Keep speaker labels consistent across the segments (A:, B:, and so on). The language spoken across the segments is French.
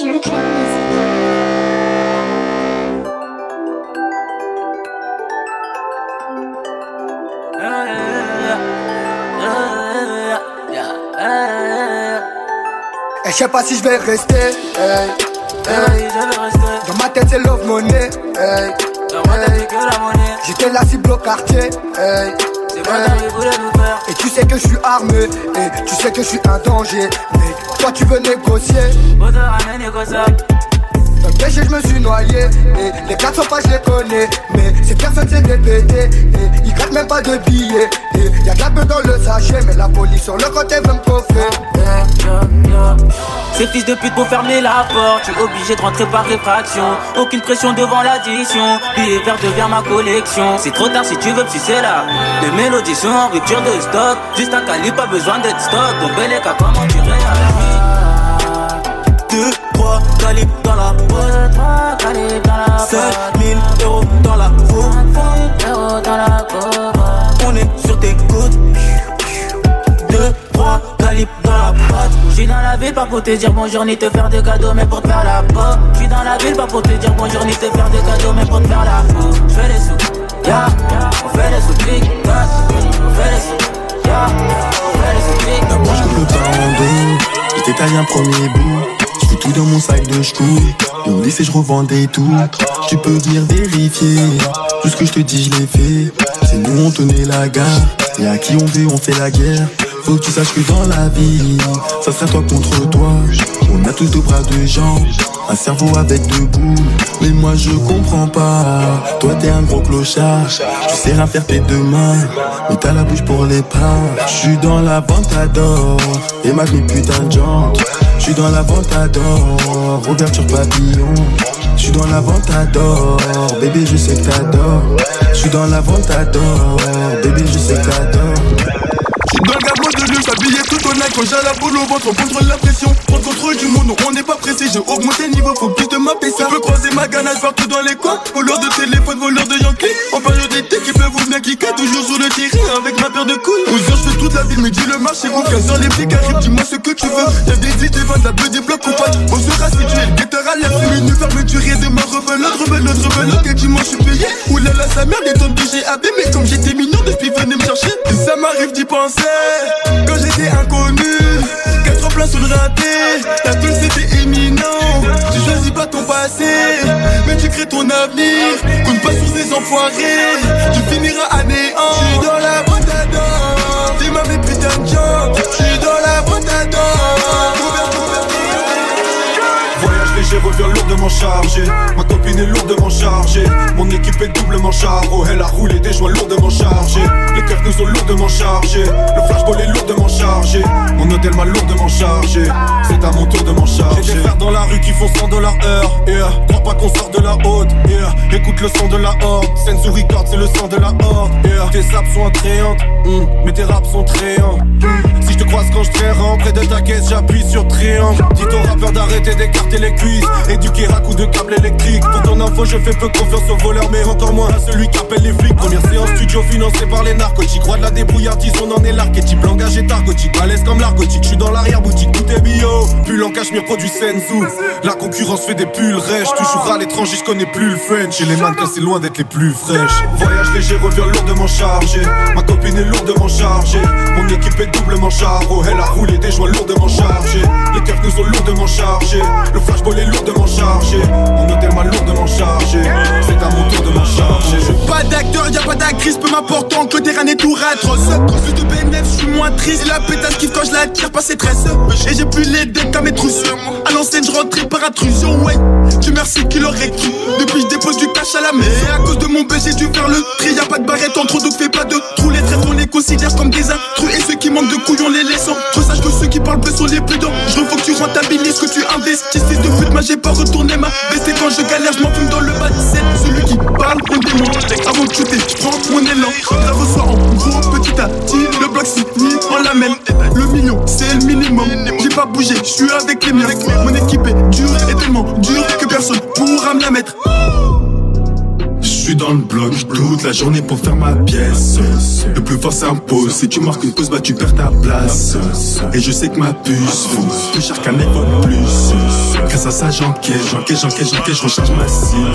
A: je sais pas si je vais rester. hey, hey. Dans ma tête c'est love money. hey, hey. J'étais la cible au quartier. Et tu sais que je suis armé. Et tu sais que je suis un danger. Mais toi tu veux négocier. Le je me suis noyé les 400 pas je les connais Mais ces personnes c'est des pétés Et ils grattent même pas de billets Et y'a de la dans le sachet Mais la police sur le côté veut me coffrer
B: Ces fils de pute pour fermer la porte, suis obligé de rentrer par réfraction. Aucune pression devant l'addition, billet vert devient ma collection. C'est trop tard si tu veux me sucer là. Les mélodies sont en rupture de stock, juste un calibre, pas besoin d'être stock. Donc bel est comment tu réagis 2, 3, calibre dans la boîte 7000 euros dans la On est sur tes côtes. 2, 3, calibre dans la boîte J'suis dans la ville pas pour te dire bonjour ni te faire des cadeaux mais pour te faire la peau. J'suis dans la ville pas pour te dire bonjour ni te faire des cadeaux mais pour te faire la peau. J'fais les sous, ya, on fait les sous big On fait les sous, ya, on fait les sous big
C: D'abord je coupe le pas en deux Je détaille un premier bout tout dans mon sac de ch'tou Et au lycée je revendais tout. Tu peux venir vérifier. Tout ce que je te dis je l'ai fait. C'est nous on tenait la gare. Et à qui on veut on fait la guerre Faut que tu saches que dans la vie Ça sera toi contre toi. On a tous deux bras, deux jambes un cerveau avec deux boules. Mais moi je comprends pas. Toi t'es un gros clochard. Tu sais rien faire tes deux mains Mais t'as la bouche pour les pains Je suis dans la vente à Et ma putain de jante. Je suis dans la vente à d'or. Ouverture papillon je suis dans la vente à bébé je sais que t'adores. Je suis dans la vente à d'or, bébé je sais que.
D: Dans le Quand j'ai la boule au ventre, on contrôle la pression. Prendre contrôle du monde, on n'est pas pressé. J'ai augmenté le niveau, faut plus de ma ça. Je peux croiser ma ganache partout dans les coins. Voleur de téléphone, voleur de Yankee. En période d'été, qui peut vous venir kicker Toujours sur le terrain avec ma paire de couilles. 11 heures, je fais toute la ville, mais dis le marché ouvre 15 heures, les flics arrivent, dis-moi ce que tu veux. Y'a des idées, vendent la des blocs compagne On sera situé, le guetteur à l'air une fermeture et demain rebelote, rebelote, rebelote Et dimanche, je suis payé. Oulala, sa mère, des tonnes de GAB Mais comme j'étais mignon, depuis venez me chercher. Et ça m'arrive d'y penser. Quand j'étais inconnu. Quatre plans sur le raté, ta bulle c'était éminent. Tu choisis pas ton passé, mais tu crées ton avenir. Compte pas sur ces enfoirés, tu finiras à néant. J'suis dans la boîte
E: revient lourdement chargé. Ma copine est lourdement chargée. Mon équipe est doublement charo Elle a roulé des joints lourdement chargés. Les keufs nous ont lourdement chargés. Le flashball est lourdement chargé. Mon hôtel m'a lourdement chargé. C'est à mon tour de m'en charger. J'ai des frères dans la rue qui font 100 dollars heure. Yeah. Crois pas qu'on sort de la haute. Écoute le son de la horde. Sensu Record c'est le sang de la horde. Tes saps sont attrayantes. Mm. Mais tes raps sont trayants mm. Croise quand je te Près de ta caisse j'appuie sur triangle. Dis ton rappeur d'arrêter d'écarter les cuisses. Éduquer à coups de câble électrique. Pour ton info je fais peu confiance aux voleurs Mais encore moins à celui qui appelle les flics. Première séance studio financée par les narcos J'y crois de la débrouillardise on en est l'archétype. Langage est argotique, balèze comme l'argotique. Je suis dans l'arrière-boutique, tout est bio. Pull en cachemire produit Senzu. La concurrence fait des pulls rêches. Toujours à l'étranger je connais plus le French. Chez les mannequins c'est loin d'être les plus fraîches. Voyage léger revient lourdement chargé. Ma copine est lourdement chargée. Mon équipe est doublement charo Elle a roulé des joints lourdement chargés Les keufs nous ont lourdement chargés Le flashball est lourdement chargé Mon hôtel m'a lourdement chargé C'est à mon tour de m'en charger
D: Pas d'acteur, y'a pas d'actrice, peu m'importe que le terrain est tout atroce. Plus de BNF, je suis moins triste. Et la pétasse kiffe quand je la tire pas ses tresses. Et j'ai plus les decks à mes trousses. À l'ancienne, je rentrais par intrusion, ouais. Tu merci qui l'aurait cru. Depuis, je dépose du cash à la main. Et à cause de mon baiser, j'ai dû faire le tri. Y'a pas de barrette en trop, fais pas de trous. Les traîtres, on les considère comme des intrus. Et ceux qui manquent de couilles, on les Trop sache que ceux qui parlent peu sont les plus dents. Je faut que tu rentabilises que tu investis. De pute, moi j'ai pas retourné ma. Et quand je galère, je m'enfume dans le bas. Celui qui parle, on démonte. Avant de shooter, je prends mon élan. La reçois en gros, petit à petit. Le bloc fini, on l'amène. Le million, c'est le minimum. J'ai pas bougé, je suis avec les miens. Mon équipe est dure et tellement dure que personne pourra me la mettre.
E: Je suis
C: dans le bloc, toute la journée pour faire ma pièce. Le plus fort s'impose, si tu marques une pause, bah tu perds ta place. Et je sais que ma puce vaut plus cher qu'un iPhone plus. Grâce à ça, j'encaisse, j'encaisse, j'encaisse, j'encaisse, je recharge ma cible.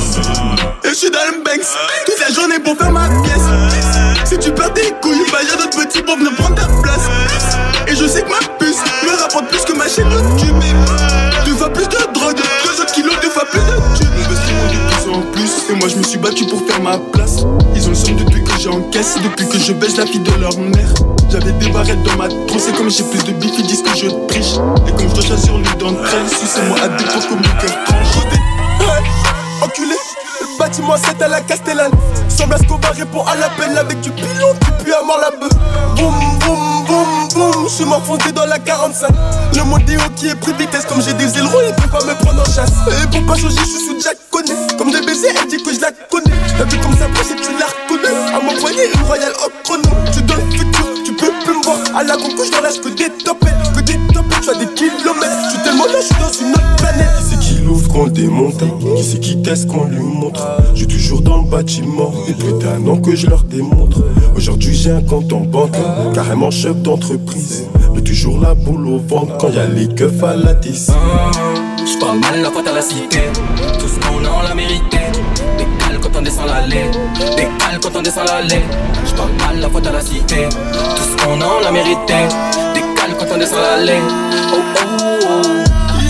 D: Et je suis dans le Banks, toute la journée pour faire ma pièce. Si tu perds tes couilles, bah y'a d'autres petits pour venir prendre ta place. Et je sais que ma puce me rapporte plus que ma chaîne YouTube. Suis battu pour faire ma place. Ils ont le son depuis que j'encaisse, depuis que je baisse la fille de leur mère. J'avais des barrettes dans ma trousse, et comme j'ai plus de bif, ils disent que je triche. Et comme je dois choisir lui d'entre elles, si c'est moi à défaut comme mon cœur tranche. Enculé, le bâtiment 7 à la Castellane. Semble à ce qu'on va répondre à l'appel avec du pilon, qui pue à mort la beuh. Boum, boum, boum, boum, je suis m'enfoncé dans la 45. Le modéo qui est pris vitesse, comme j'ai des ailerons, il peut pas me prendre en chasse. Et pour pas changer, je suis sous Jack Elle dit que je la connais. T'as vu comme ça passe et tu la reconnais. À mon poignet, une royale au chrono. Tu dans le futur, tu peux plus me voir. À la concours, je lâche que des topettes, que des topettes, tu as des kilomètres. Je suis tellement là, je suis dans une autre planète.
F: Qui c'est qui l'ouvre qu'on démonte Qui c'est qui teste qu'on lui montre? Suis toujours dans le bâtiment Et plus d'un an que je leur démontre Aujourd'hui j'ai un compte en banque Carrément chef d'entreprise Mais toujours la boule au ventre Quand y a les keufs à la tisse
G: Parle mal la faute à la cité. Tout ce qu'on a on l'a mérité. Décale quand on descend l'allée. Décale quand on descend l'allée. Parle mal la faute à la cité. Tout ce qu'on a on l'a mérité. Décale quand on descend l'allée. Oh oh oh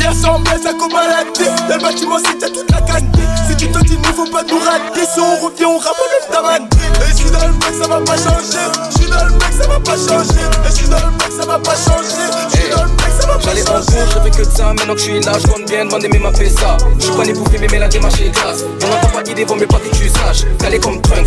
D: Hier sans baisse à cobaladé Dans le bâtiment c'est toute la qualité Si tu te dis ne faut pas nous rater. Si on revient on ramène le taman Et je suis dans le mec ça va pas changer. Je suis dans le mec ça va pas changer. Et je suis dans le mec ça va pas changer. Je suis dans le mec ça va pas
G: J'allais en
D: changer.
G: cours, je fais que de ça, maintenant que je suis là, je compte bien demander mais m'a fait ça. Je suis pas né pour filmer, mais la démarche est classe. On n'entend pas d'idée, vaut mieux pas que tu saches. Calé comme Trunks,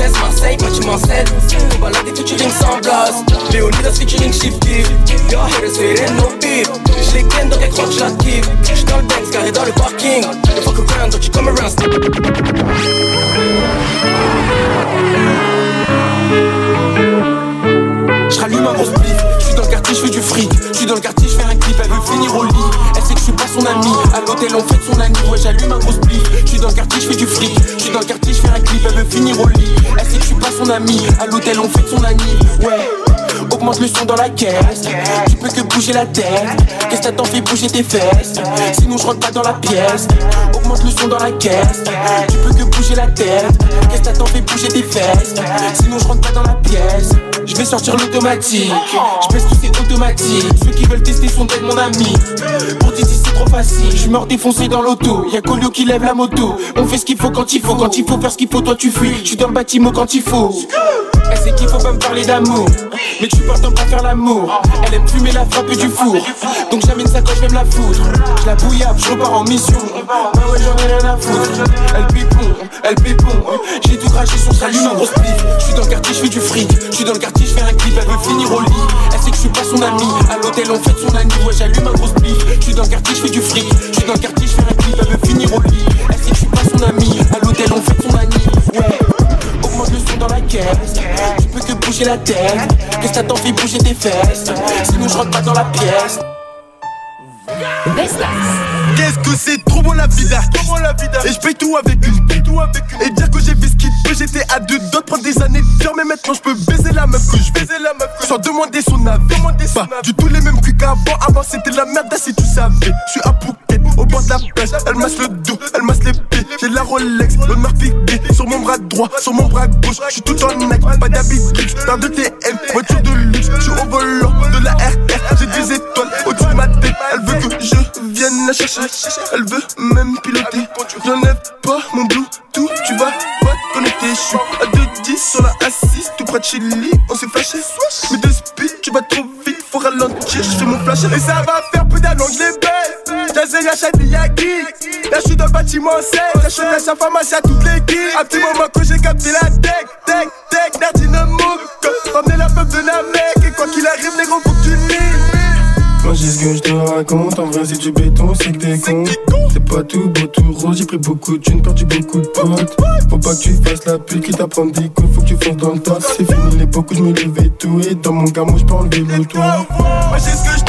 G: 16 Marseille, pas tu m'en On balade des featuring sans blase Léonidas featuring Shifty Yo, haters hating no beat Je les ken donc elles croient que je la kiffe. J'suis dans le Benz, carré dans le parking. Don't fuck around, don't you come around
H: J'rallume un gros split J'suis dans le quartier, j'fais du fric. J'suis dans le quartier, j'fais un clip, elle veut finir au lit. Elle sait que j'suis pas son ami, à l'hôtel on fête son ami. Ouais j'allume un gros split J'suis dans le quartier, j'fais du fric. J'suis dans le quartier, j'fais un clip, elle veut finir au lit. Sait que je suis pas son ami. À l'hôtel, on fête son ami. Ouais. Augmente le son dans la caisse. Tu peux que bouger la tête. Qu'est-ce que t'attends, fais bouger tes fesses? Sinon, je rentre pas dans la pièce. Augmente le son dans la caisse. Tu peux que bouger la tête. Qu'est-ce que t'attends, fais bouger tes fesses? Sinon, je rentre pas dans la pièce. Je vais sortir l'automatique. Je baisse tous ces automatiques. Ceux qui veulent tester sont d'être mon ami. Pour Didi, c'est trop facile. Je meurs défoncé dans l'auto. Y'a Colio qui lève la moto. On fait ce qu'il faut quand il faut. Quand il faut faire ce qu'il faut, toi tu fuis. Je suis dans le bâtiment quand il faut. Elle sait qu'il faut pas me parler d'amour. Mais tu pars temps pour faire l'amour. Elle aime fumer la frappe du four. Donc j'amène ça quand je vais me la foutre. Je la bouillappe, je repars en mission. Bah ouais, j'en ai rien à foutre. Elle pépon, elle pépon. J'ai tout craché sur sa lune en gros split. Je suis dans le quartier, je fais du fric. Je suis dans le quartier, je fais un clip. Elle veut finir au lit. Elle sait que je suis pas son ami. À l'hôtel, on fête son ami. Ouais, j'allume un gros split. Je suis dans le quartier, je fais du fric. Je suis dans le quartier, je fais un clip. Elle veut finir au lit. Elle sait que je suis pas son ami. Dans la caisse. Tu peux que bouger la tête. Que t'attends, fais bouger tes fesses? Sinon, je rentre pas dans la pièce.
D: Qu'est-ce que c'est? Trop bon la vida. Et je paye tout avec une. Et dire que j'ai fait ce qu'il peut J'étais à deux d'autres prendre des années de Mais maintenant je peux baiser la meuf que je veux Sans demander son avis. Pas du tout les mêmes culs qu'avant. Avant c'était la merde si tu savais. Je suis à Phuket au bord de la plage Elle masse le dos, elle masse les pieds. J'ai la Rolex, l'honneur fixé Sur mon bras droit, sur mon bras gauche. Je suis tout en Nike, pas d'habit luxe Paire de TM, voiture de luxe. Je suis au volant de la RR J'ai des étoiles au-dessus de ma tête. Elle veut que je vienne la chercher. Elle veut même piloter. J'enlève pas mon Bluetooth. Tu vas pas te connecter. Je suis à 2-10 sur la assise. Tout près de chez Lily, on s'est fâché Mais de speed, tu vas trop vite Faut ralentir, je fais mon flash. Et ça va faire peu d'allons, je les baisse. Jazzy, Rachel, Miyagi Là je suis dans le bâtiment 7 J'achète à sa pharmacie à toute l'équipe. Un petit moment que j'ai capté la tech Tech, tech, Nerdine Mouk Ramener la meuf de Namek. Et quoi qu'il arrive, négro, faut que tu nies
A: Moi j'ai ce que je te raconte, en vrai si tu béton c'est que t'es con C'est pas tout beau tout rose, j'ai pris beaucoup de thunes, perdu beaucoup de potes. Faut pas que tu fasses la pute, qui t'apprend des coups, faut que tu fonces dans le tas. C'est fini l'époque où je me levais tout. Et dans mon gamin je peux enlever le toit.
D: Moi j'ai ce que je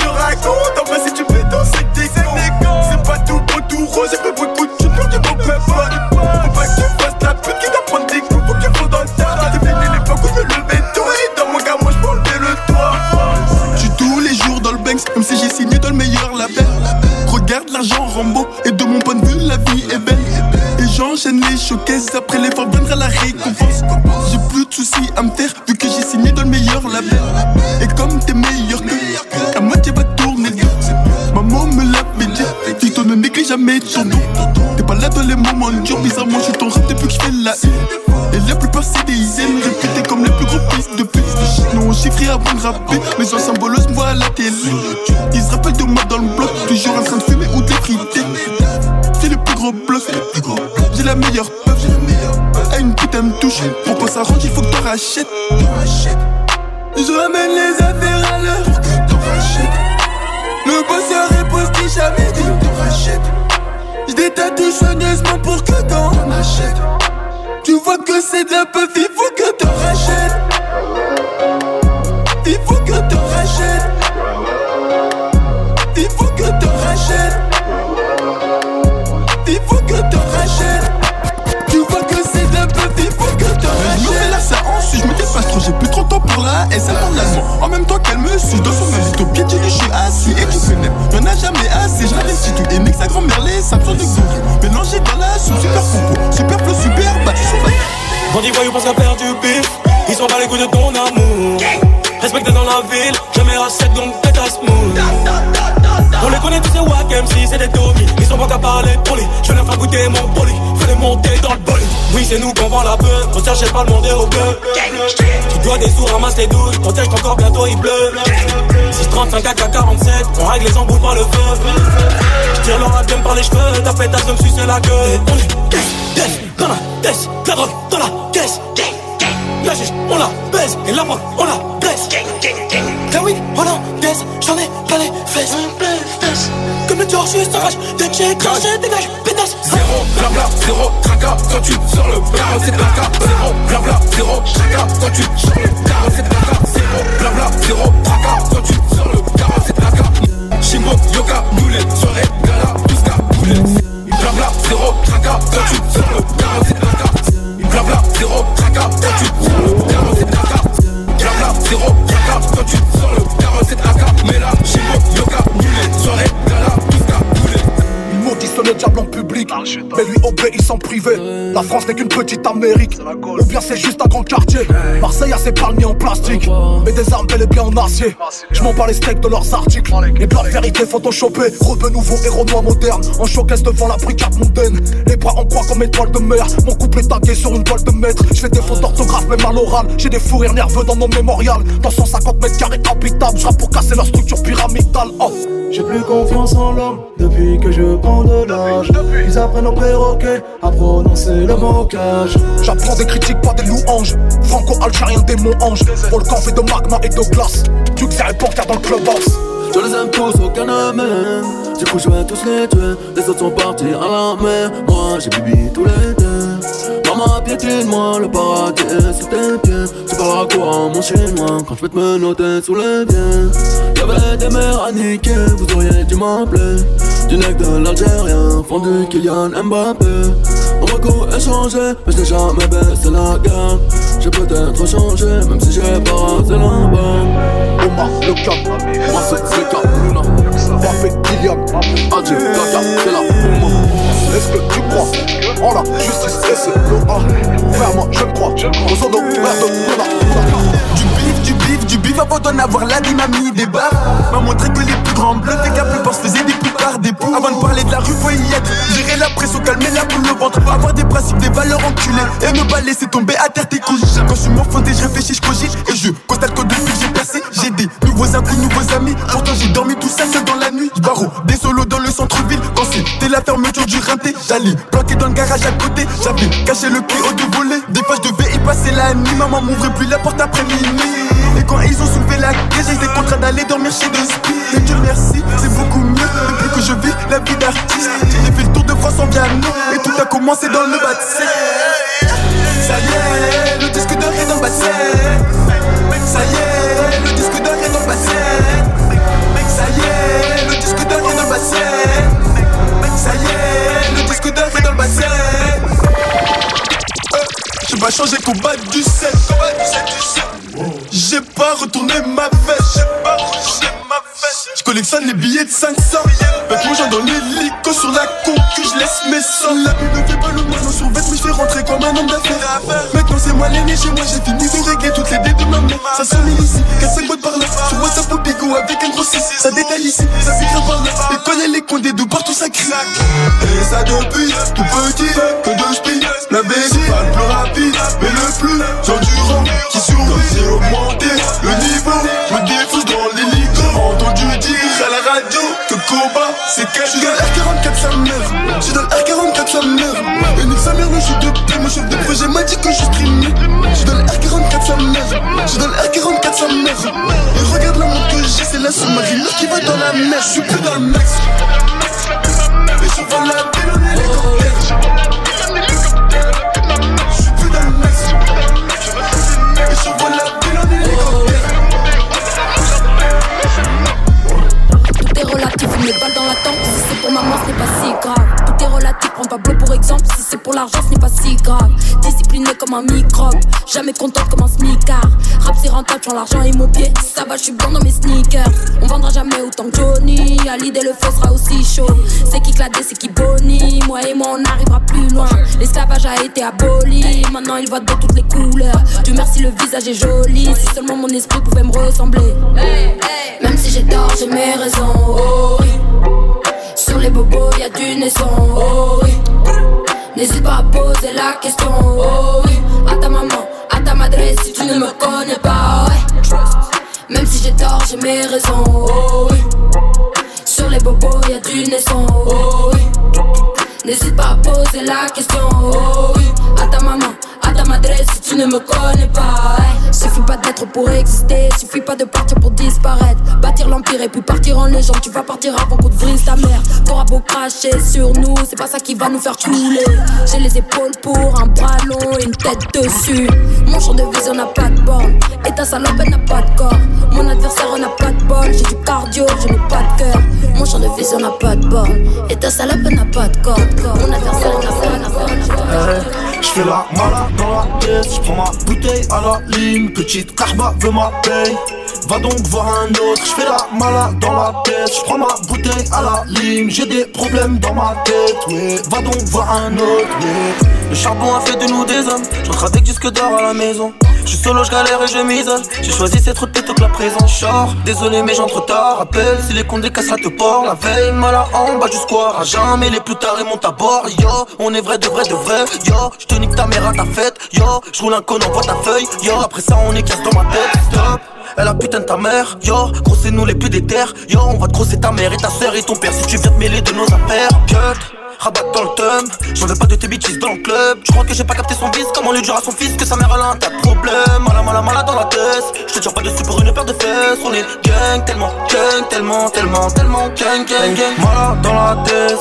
D: Et j'enchaîne les showcases après l'effort viendra la récompense
I: Oui c'est nous qu'on vend la peur On cherche pas le monde au bleu Tu dois des sous ramasse les Protège ton corps bientôt il pleut 635 AK 47 On règle les embouts par le feu. Je tire leur abdomen par les cheveux. Ta pétasse de me sucer la gueule
J: sors le 47
K: La France n'est qu'une petite Amérique, ou bien c'est juste un grand quartier. Marseille a ses palmiers en plastique, mais des armes bel et bien en acier. Je m'en bats les steaks de leurs articles, et de leur vérité photoshopée. Rebeu nouveau, héros noir moderne, en showcase devant la brigade mondaine. Les bras en croix comme étoile de mer, mon couple est tagué sur une toile de maître. Je fais des fautes d'orthographe, même à l'oral. J'ai des fous rires nerveux dans mon mémorial. Dans 150 mètres carrés habitables, je pour casser leur structure pyramidale. Oh.
L: J'ai plus confiance en l'homme depuis que je prends de l'âge. Ils apprennent au perroquet à prononcer le mocage.
K: J'apprends des critiques, pas des louanges. Franco-algérien, démon ange. Volcan fait de magma et de glace. Tu que c'est reporter dans le clubhouse.
L: Je les aime tous, aucun ne m'aime. Du coup, je vais tous les tuer. Les autres sont partis à la mer. Moi, j'ai bibi tous les deux. Maman, piétine-moi, le paradis est pieds. Tu parles à quoi, mon chinois, quand je vais te me noter sous les biens. Y'avait des mères à niquer, vous auriez dû m'appeler. Du nec de l'Algérien, fondu Kylian Mbappé. On va coup échanger, mais je n'ai jamais baissé la garde. J'ai peut-être changé, même si j'ai pas rasé la barbe.
K: Omar, le cap, Marseille, Zeka, Luna, Mbappé, Kylian, Adji, Kaka, c'est la. Est-ce que tu crois en la justice et c'est Loa Frère, moi je crois. Aux honoraires de.
D: Du bif, du bif, du bif avant d'en avoir la dynamite des bars M'a montré que les plus grands bluffs et la plupart se faisaient des poutards, des poux Avant de parler de la rue, faut y être. Gérer la pression, calmer la boule au ventre. Avoir des principes, des valeurs enculées. Et ne pas laisser tomber à terre tes couilles. Quand je suis morfondé, je réfléchis, je cogite. Et je constate que depuis que j'ai passé J'ai des nouveaux inconnus, nouveaux amis. Pourtant j'ai dormi tout seul, seul dans la nuit. J'barreau des la fermeture du rinté J'allais planquer dans le garage à côté J'avais caché le clé au deux volets Des fois je devais y passé la nuit, maman m'ouvrait plus la porte après minuit. Et quand ils ont soulevé la cage, j'étais contraint d'aller dormir chez deux spies. Et Dieu merci, c'est beaucoup mieux. Depuis que je vis la vie d'artiste, j'ai fait le tour de France en piano. Et tout a commencé dans le bassin. Ça y est, le disque d'or est dans le. Vais changer combat du 7 Combat du 7 du 7 J'ai pas retourné ma veste Je collectionne les billets de 500 Avec mon genre dans l'hélico sur la concu Je laisse mes sangs La vie ne fait pas le moineau sur veste Mais je fais rentrer comme un homme d'affaires. Maintenant c'est moi l'aîné chez moi J'ai fini de régler toutes les dettes de ma mère. Ça sonne ici, 4-5 boîtes par là. Sur WhatsApp au bigot avec un gros 6 Ça détaille ici, ça s'écrit par là. Et y'a les condés de partout ça crie Et ça depuis tout petit Que de R44 sa mère. Regarde la montre que j'ai C'est la sous-marine. Qui va dans la mer Je suis plus dans le max. Et je la ville en hélicoptère Je
M: Pablo pour exemple. Si c'est pour l'argent, ce n'est pas si grave. Discipliné comme un microbe, jamais content comme un smicard. Rap c'est rentable, j'en l'argent et mon pied. Ça va, je suis bon dans mes sneakers. On vendra jamais autant que Johnny. À l'idée, le feu sera aussi chaud. C'est qui cladé, c'est qui boni. Moi et moi, on arrivera plus loin. L'esclavage a été aboli. Maintenant, il voit de toutes les couleurs. Dieu merci, le visage est joli. Si seulement mon esprit pouvait me ressembler. Même si j'ai tort, j'ai mes raisons. Oh. Sur les bobos, y a du naisson. Oh oui. N'hésite pas à poser la question. Oh oui. À ta maman, à ta madre, si tu ne me connais pas. Ouais. Même si j'ai tort, j'ai mes raisons. Oh oui. Sur les bobos, y a du naisson. Oh oui. N'hésite pas à poser la question. Oh oui. À ta maman, si tu ne me connais pas. Suffit pas d'être pour exister, suffit pas de partir pour disparaître. Bâtir l'empire et puis partir en légende. Tu vas partir avant qu'on te brise ta mère. T'auras beau cracher sur nous, c'est pas ça qui va nous faire couler. J'ai les épaules pour un bras long et une tête dessus. Mon champ de vision n'a pas de borne. Et ta salope elle n'a pas de corps. Mon adversaire n'a pas de bol. J'ai du cardio, je n'ai pas de cœur. Mon champ de vision n'a pas de borne. Et ta salope n'a pas de corps. Mon adversaire n'a pas de corps.
N: Je fais la malade dans la tête, je prends ma bouteille à la ligne, petite carba veut ma paye. Va donc voir un autre, je fais la malade dans la tête, je prends ma bouteille à la ligne, j'ai des problèmes dans ma tête, ouais. Va donc voir un autre, ouais.
O: Le charbon a fait de nous des hommes. J'entre avec disque d'or à la maison. Je suis solo, je galère et je m'isole. J'ai choisi cette route plutôt que la présence. Genre, désolé, mais j'entre tard. Rappelle, si les comptes cassera te port. La veille, mal à en bas du square. À jamais les plus tard, ils montent à bord. Yo, on est vrai de vrai de vrai. Yo, je te nique ta mère à ta fête. Yo, je roule un con, envoie ta feuille. Yo, après ça, on est casse dans ma tête. Stop. Elle a putain de ta mère, yo, gros c'est nous les plus déter, yo, on va te grosser ta mère et ta soeur et ton père si tu viens te mêler de nos affaires, rabat dans le thumb, j'en veux pas de tes bitches dans le club, je crois que j'ai pas capté son vice, comment lui dire à son fils que sa mère a un tas de problèmes, mala mala mala dans la tête, je te tire pas dessus pour une paire de fesses, on est gang, tellement gang, tellement, tellement, tellement gang, gang, gang, dans la tête,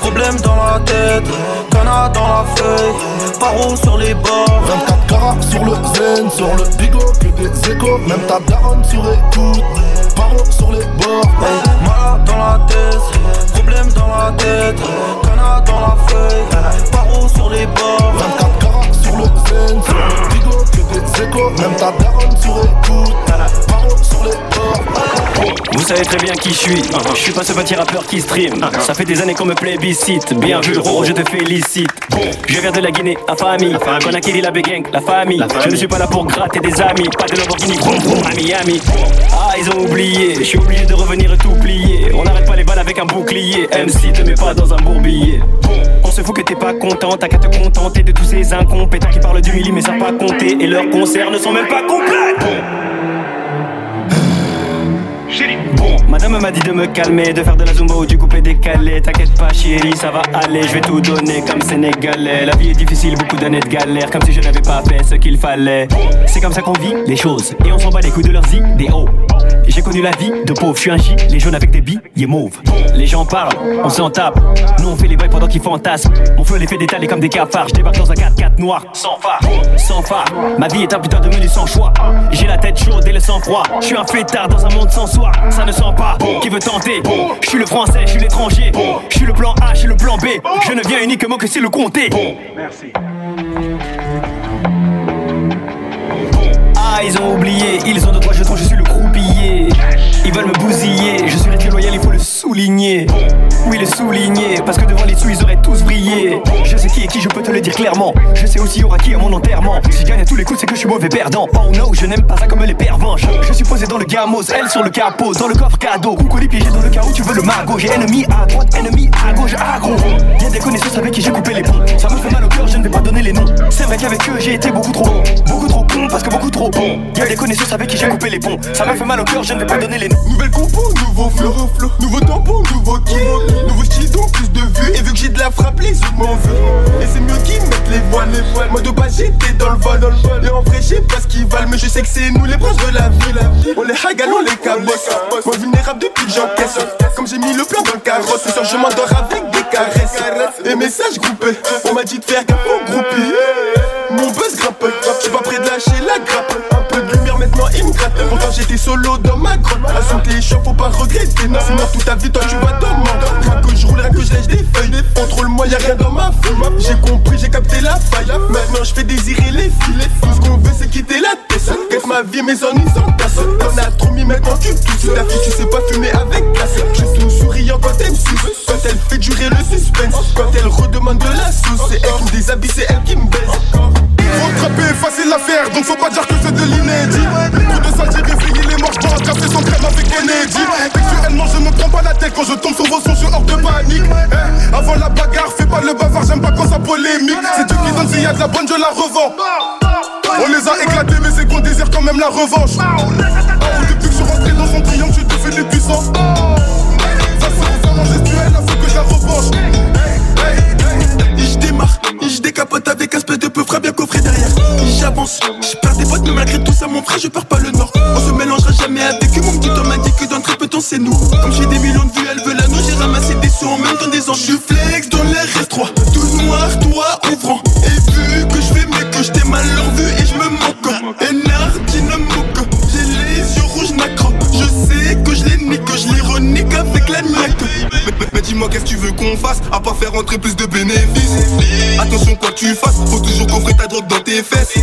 O: problème dans la tête, cana dans la feuille, paro sur les bords,
N: 24 carats sur le zen, sur le bigot, que des échos, même ta daronne sur écoute, paro sur les bords,
O: malade dans la tête, problème dans la tête, cana dans la feuille, paro sur les bords.
N: 24 carats sur le zen, bigot, que des échos, même ta daronne sur écoute, sur les bords.
P: Vous savez très bien qui je suis. Je suis pas ce petit rappeur qui stream. Ça fait des années qu'on me plébiscite. Bien vu, Roro, je te félicite. Je viens de la Guinée, la famille. Conakry, la Bégueng, la famille. Je ne suis pas là pour gratter des amis. Pas de Lamborghini, à Miami. Ah, ils ont oublié. Je suis obligé de revenir et tout plier. On n'arrête pas les balles avec un bouclier. MC, te mets pas dans un bourbier. On se fout que t'es pas content, t'as qu'à te contenter de tous ces incompétents qui parlent du milli mais savent pas compter et leurs concerts ne sont même pas complets. Madame m'a dit de me calmer, de faire de la zumba ou du coupé décalé. T'inquiète pas, chérie, ça va aller. Je vais tout donner comme Sénégalais. La vie est difficile, beaucoup d'années de galère. Comme si je n'avais pas fait ce qu'il fallait. C'est comme ça qu'on vit les choses. Et on s'en bat les coups de leurs idéaux. J'ai connu la vie de pauvre, je suis un J, les jaunes avec des billets mauves. Les gens parlent, on s'en tape. Nous on fait les bails pendant qu'ils fantasment. Mon feu les fait détaler comme des cafards. Je débarque dans un 4x4 noir, sans phare, sans phare. Ma vie est un putain de menu sans choix. J'ai la tête chaude et le sang froid. Je suis un fêtard dans un monde sans soi. Ne sent pas. Qui veut tenter Je suis le français, je suis l'étranger. Je suis le plan A, je suis le plan B. Je ne viens uniquement que si le comté. Merci. Ah, ils ont oublié, ils ont de trois jetons, je suis le. Ils veulent me bousiller, je suis resté loyal, il faut le souligner. Oui, le souligner, parce que devant les sous, ils auraient tous brillé. Je sais qui est qui, je peux te le dire clairement. Je sais aussi aura qui à mon enterrement. Si je gagne à tous les coups, c'est que je suis mauvais perdant. Oh no, je n'aime pas ça comme les pervenches. Je suis posé dans le gamos, elle sur le capot, dans le coffre cadeau. Coucou les piégés dans le cas tu veux le magot. J'ai ennemi à droite, ennemi à gauche, agro. Y'a des connaissances avec qui j'ai coupé les ponts. Ça me fait mal au cœur, je ne vais pas donner les noms. C'est vrai qu'avec eux, j'ai été beaucoup trop bon. Beaucoup trop con, parce que beaucoup trop bon. Y'a des connaissances avec qui j'ai coupé les ponts. Ça me fait mal au cœur, je ne vais pas donner les noms.
D: Nouvelle compo, nouveau flow, nouveau tampon, nouveau kill, nouveau style donc plus de vues. Et vu que j'ai de la frappe, les autres m'en veulent. Et c'est mieux qu'ils mettent les voiles, les voiles. Moi de base j'étais dans le vol, Et en vrai, je sais pas ce qu'ils valent, mais je sais que c'est nous les princes de la ville. On les hagal, on les cabosses. Moi vulnérable depuis que j'encaisse. Comme j'ai mis le plan dans le carrosse, ce soir je m'endors avec des caresses. Et messages groupés, on m'a dit de faire gaffe au groupie. Mon buzz grimpe, je suis pas prêt de lâcher la grappe. Un peu maintenant gratte. Pourtant j'étais solo dans ma grotte. Santé est chaud, faut pas regretter. Non, sinon toute ta vie, toi tu vas le Rien que je roule, rien que je lèche des feuilles. Contrôle-moi, y'a rien dans ma feuille. J'ai compris, j'ai capté la faille. Maintenant je fais désirer les filles. Tout ce qu'on veut, c'est quitter la tête. Quête ma vie, mes ennuis sans casse. T'en as trop mis, maintenant tu tousses. Ta fille, tu sais pas fumer avec classe. Je suis tout souriant quand elle me suce. Quand elle fait durer le suspense. Quand elle redemande de la sauce, c'est elle qui me déshabille, c'est elle qui me baise. Rattraper, facile à faire, donc faut pas dire que c'est de l'inédit. Trop de saleté, réveiller les morts, je casser son crème avec Kennedy. Textuellement, je me prends pas la tête quand je tombe sur vos sons, je suis hors de panique. Eh, avant la bagarre, fais pas le bavard, j'aime pas quand ça polémique. C'est Dieu qui donne, s'il y a de la bonne, je la revends. On les a éclatés, mais c'est qu'on désire quand même la revanche. Ah, depuis que je suis rentré dans son triangle, je suis devenu puissant. Ça c'est vraiment gestuelle, là faut que je la revanche. Démarre, je décapote avec un espèce de peu frais bien coffré derrière. J'avance, je perds des potes, mais malgré tout ça, mon frère, je perds pas le nord. On se mélangera jamais avec eux, mon petit homme m'a dit que dans très peu de temps, c'est nous. Comme j'ai des millions de vues, elle veut la nous, j'ai ramassé des sous en même temps des anges. Je flex dans l'air S3, tout noir, toi ouvrant. Et vu que je mais que je t'ai mal revu et je me moque. Énard, dynamo, j'ai les yeux rouges, nacro. Je sais que je les nique, que je les renique avec la niaque. Mais, dis-moi, qu'est-ce que tu veux qu'on fasse À part faire entrer plus de bénéfices? Attention, quoi tu fasses, faut toujours coffrer ta drogue dans tes fesses.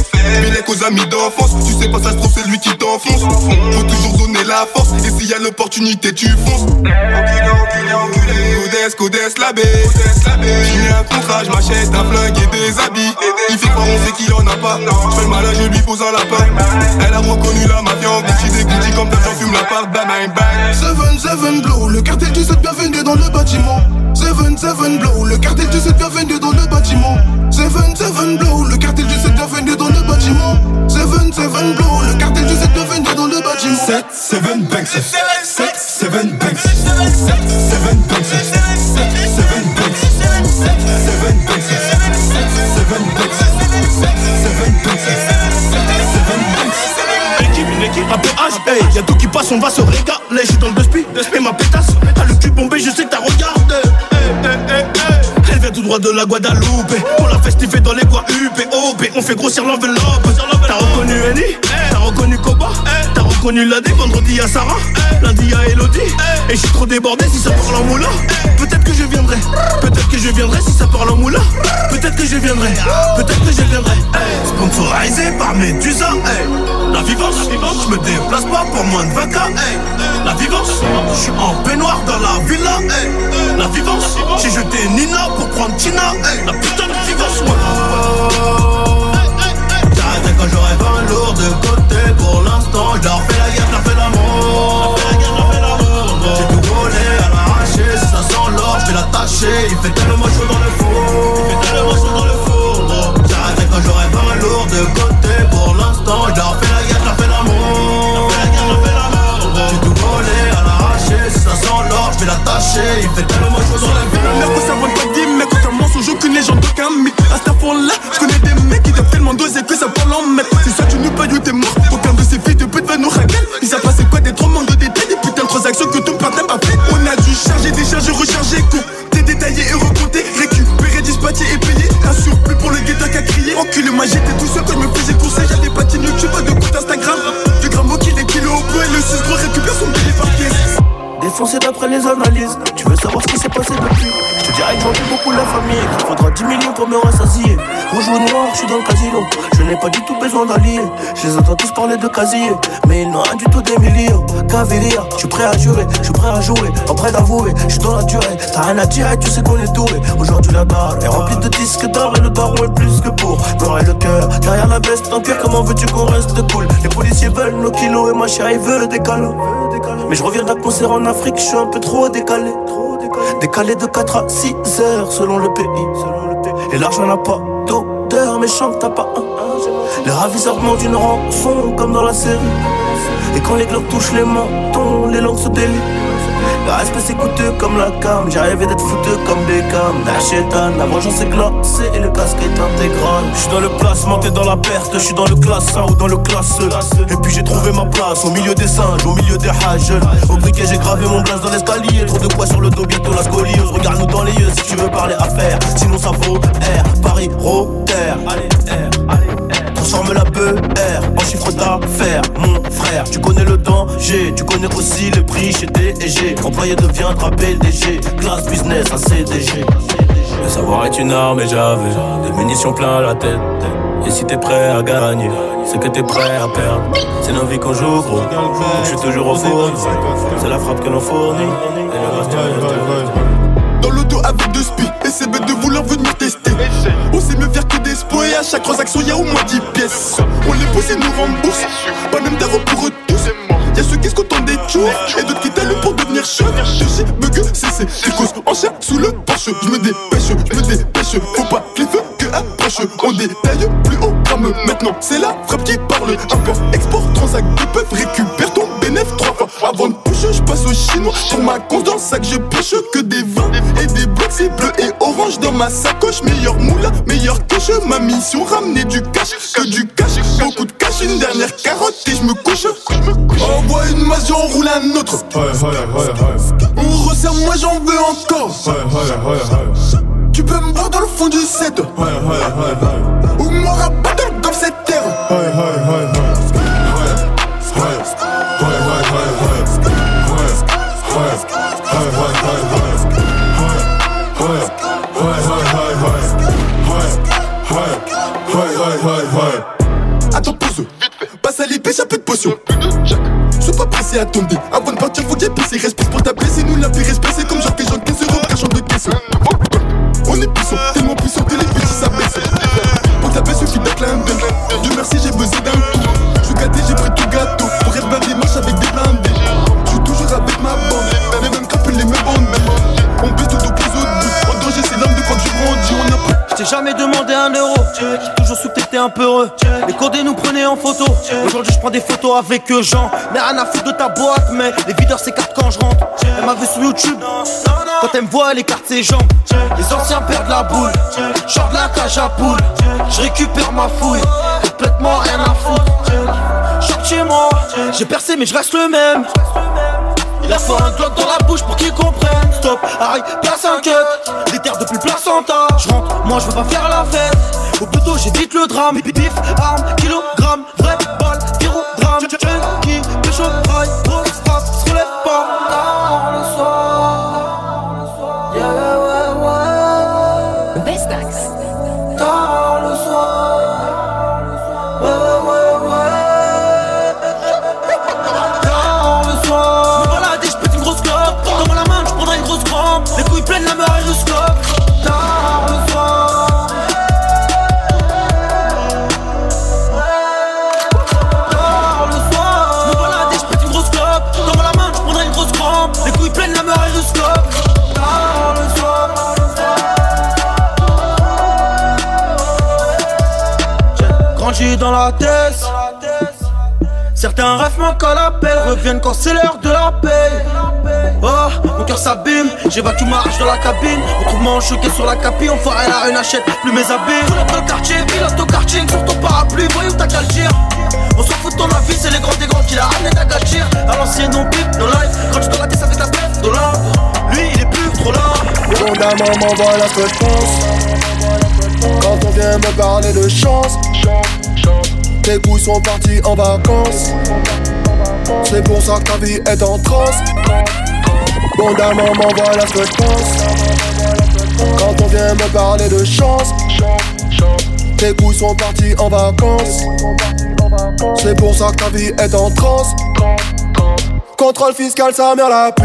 D: Bélec aux amis d'enfance, tu sais pas, ça se trouve, c'est lui qui t'enfonce. Faut toujours la force, et s'il y a l'opportunité, tu fonces. Enculé, enculé, enculé. Codes, codes, la baie. J'ai un contrat, je m'achète un flingue et des habits. Il fait croire, on sait qu'il en a pas. Je fais le malin, je lui pose un lapin. Elle a reconnu la mafia en Gucci, des comme d'hab, j'en fume la part, bang, bang.
Q: Seven, seven blow, le cartel du 7 bienvenue dans le bâtiment. Seven, seven blow, le cartel du 7 bienvenue dans le bâtiment. Seven, seven blow, le cartel du 7 bienvenue dans le bâtiment. Seven, seven blow, le cartel du 7 bienvenue.
D: 7, 7 banks. 7, 7 banks. 7, 7 banks. 7, 7 banks. 7, 7 banks. 7 banks. 7 banks.
Q: Équipe, une équipe, un peu H, hey, y'a tout qui passe, on va se régaler. Je suis dans le dusty, et ma pétasse, t'as le cul bombé, je sais que t'as regardé. Tout droit de la Guadeloupe, on l'a festivé dans les coins on fait grossir l'enveloppe. T'as reconnu Annie, t'as reconnu Koba, t'as reconnu lundi, vendredi à Sarah, lundi à Elodie. Et je suis trop débordé si ça parle en moulin. Peut-être que je viendrai, peut-être que je viendrai si ça parle en moulin. Peut-être que je viendrai, peut-être que je viendrai. Sponsorisé par Medusa. La vivance, je me déplace pas pour moins de 20 ans, hey. La vivance, je suis en peignoir dans la villa. La vivance, il fait tellement de choses dans la vie. Merde, que ça vaut pas dix mecs, aucun mensonge, aucune légende, aucun mythe. À ce là je connais des mecs qui doivent tellement doser que ça parle en mec. Si ça, tu nous payes ou t'es mort, aucun de ces filles de pute va nous raquer. Il
D: s'est passé quoi des trop manques de détails, des putains de transactions que tout ton partenaire m'a
Q: fait? On a dû charger, décharger, recharger, compter, détailler et recompter, récupérer, dispatcher et payer. Un surplus pour le guetteur qu'à crier. Enculé, moi j'étais tout seul quand je me faisais courser. J'avais pas de YouTube, pas de compte Instagram. Du gramme au kill, des kilos au poids et
D: le 6 gros récupère son billet par pièce.
Q: Défoncé d'après les analyses. Je te dirais que j'en beaucoup la famille. Il faudra 10 millions pour me rassasier. Rouge ou noir, je suis dans le casino. Je n'ai pas du tout besoin d'allier. Je les entends tous parler de casier. Mais ils n'ont rien du tout des millions. Caviria, je suis prêt à jurer, je suis prêt à jouer. En prêt d'avouer, je suis dans la durée. T'as rien à dire, tu sais qu'on est doué. Aujourd'hui la dalle est remplie de disques d'or et le daron est plus que pour me le cœur. Derrière la veste en cuir, comment veux-tu qu'on reste cool? Les policiers veulent nos kilos et ma chérie veut des câlins. Mais je reviens d'un concert en Afrique, je suis un peu trop décalé. Décalé de 4 à 6 heures selon le pays. Et l'argent n'a pas d'odeur, mais chante t'as pas un. Les ravisseurs demandent une rançon comme dans la série. Et quand les globes touchent les mentons, les langues se délient. Le respect c'est coûteux comme la cam, rêvé d'être fouteux comme des cams. Nachétan, la vengeance est glacée et le casque est intégral. J'suis dans le classement, t'es dans la perte, j'suis dans le classe A ou dans le classe. Et puis j'ai trouvé ma place au milieu des singes, au milieu des hages. Au briquet j'ai gravé mon place dans l'escalier, trop de poids sur le dos, bientôt la scoliose. Regarde-nous dans les yeux si tu veux parler affaires, sinon ça vaut R, Paris, Rotter. Allez, R. Transforme la R en chiffre d'affaires, mon frère. Tu connais le danger, tu connais aussi le prix chez DG. Employé deviendra PDG, classe business à CDG. Le savoir est une arme et j'avais des munitions plein la tête. Et si t'es prêt à gagner, c'est que t'es prêt à perdre. C'est nos vies qu'on joue, gros. Je suis toujours au four. C'est la frappe que l'on fournit.
D: Faire que des et à chaque transaction y'a au moins 10 pièces. On les pose et nous rembourse, pas même d'argent pour eux tous. Y'a ceux qui se contentent des tours et d'autres qui t'allument pour devenir chef. Je sais, bug, c'est qui cause en chair sous le porche. Je me dépêche, je me dépêche, faut pas que les feux que approche. On détaille plus haut comme maintenant, c'est la frappe qui parle. Import, export, transac, ils peuvent récupérer ton bénéfice trois fois. Avant de push, je passe au chinois. Pour ma conce dans le sac, je pêche que des vins et des blocs, c'est bleu et orange dans ma sacoche. Meilleur moula, meilleur coche. Ma mission, ramener du cash, que du cash. Beaucoup de cash, une dernière carotte et je me couche. Envoie une masse, j'en roule un autre. On resserre, moi j'en veux encore. Tu peux me voir dans le fond du set. Ou m'aura pas dans le cette terre. Attends, pause, passe à l'épée, j'ai peu de potion. Sois pas pressé, attendez.
Q: Un peu heureux. Les codés nous prenaient en photo. Aujourd'hui, je prends des photos avec eux, Jean. Mais rien à foutre de ta boîte, mais les videurs s'écartent quand je rentre. Elle m'a vu sur YouTube. Quand elle me voit, elle écarte ses jambes. Les anciens perdent la boule. Genre de la cage à poule. Je récupère ma fouille. Complètement rien à foutre. Genre chez moi. J'ai percé, mais je reste le même. Il a faut un glock dans la bouche pour qu'ils comprennent Stop, arrête, place un cut Des terres depuis placenta Je rentre, moi je veux pas faire la fête Au plutôt j'évite le drame. Bif, arme, kilogramme, Dans la tête. Certains rêves manquent à l'appel Reviennent quand c'est l'heure de la paix. Oh, mon cœur s'abîme J'évacue ma hache dans la cabine. Retrouvement choqué sur la capi On ferait la une achète plus mes habits. Tout dans le quartier, pilote au karting Sur ton parapluie, qu'à le dire On s'en fout de ton avis, c'est les grands des grands qui l'a ramené d'Agachir À l'ancienne on pique nos lives Quand tu dans la tête avec la tête de là Lui il est plus trop là.
R: Abondamment m'envoie la que je pense Quand on vient me parler de chance Tes couilles sont partis en vacances C'est pour ça que ta vie est en transe Bon maman, voilà ce que je pense. Quand on vient me parler de chance, tes couilles sont partis en vacances. C'est pour ça que ta vie est en transe. Contrôle fiscal, sa mère la pue.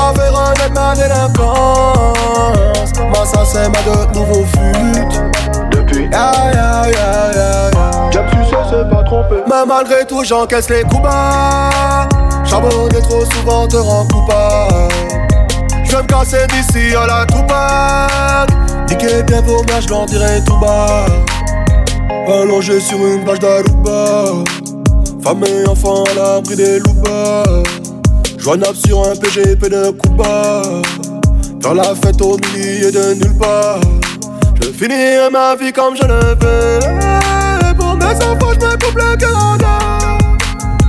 R: Affaire honnête, ma délinquance. Ma ça c'est ma de nouveaux fut. Ya ya ya. tu sais, c'est pas trompé. Mais malgré tout, j'encaisse les coups bas. Charbonner trop souvent te rend coupable. Je vais me casser d'ici à la Tupac. Niquer bien pour moi, je l'en dirai tout bas. Allongé sur une plage d'Aruba. Femme et enfant à l'abri des loupas. Joignable sur un PGP de Cuba. Dans la fête au milieu de nulle part. Je finirai ma vie comme je le veux. Pour mes enfants, je me coupe le Canada.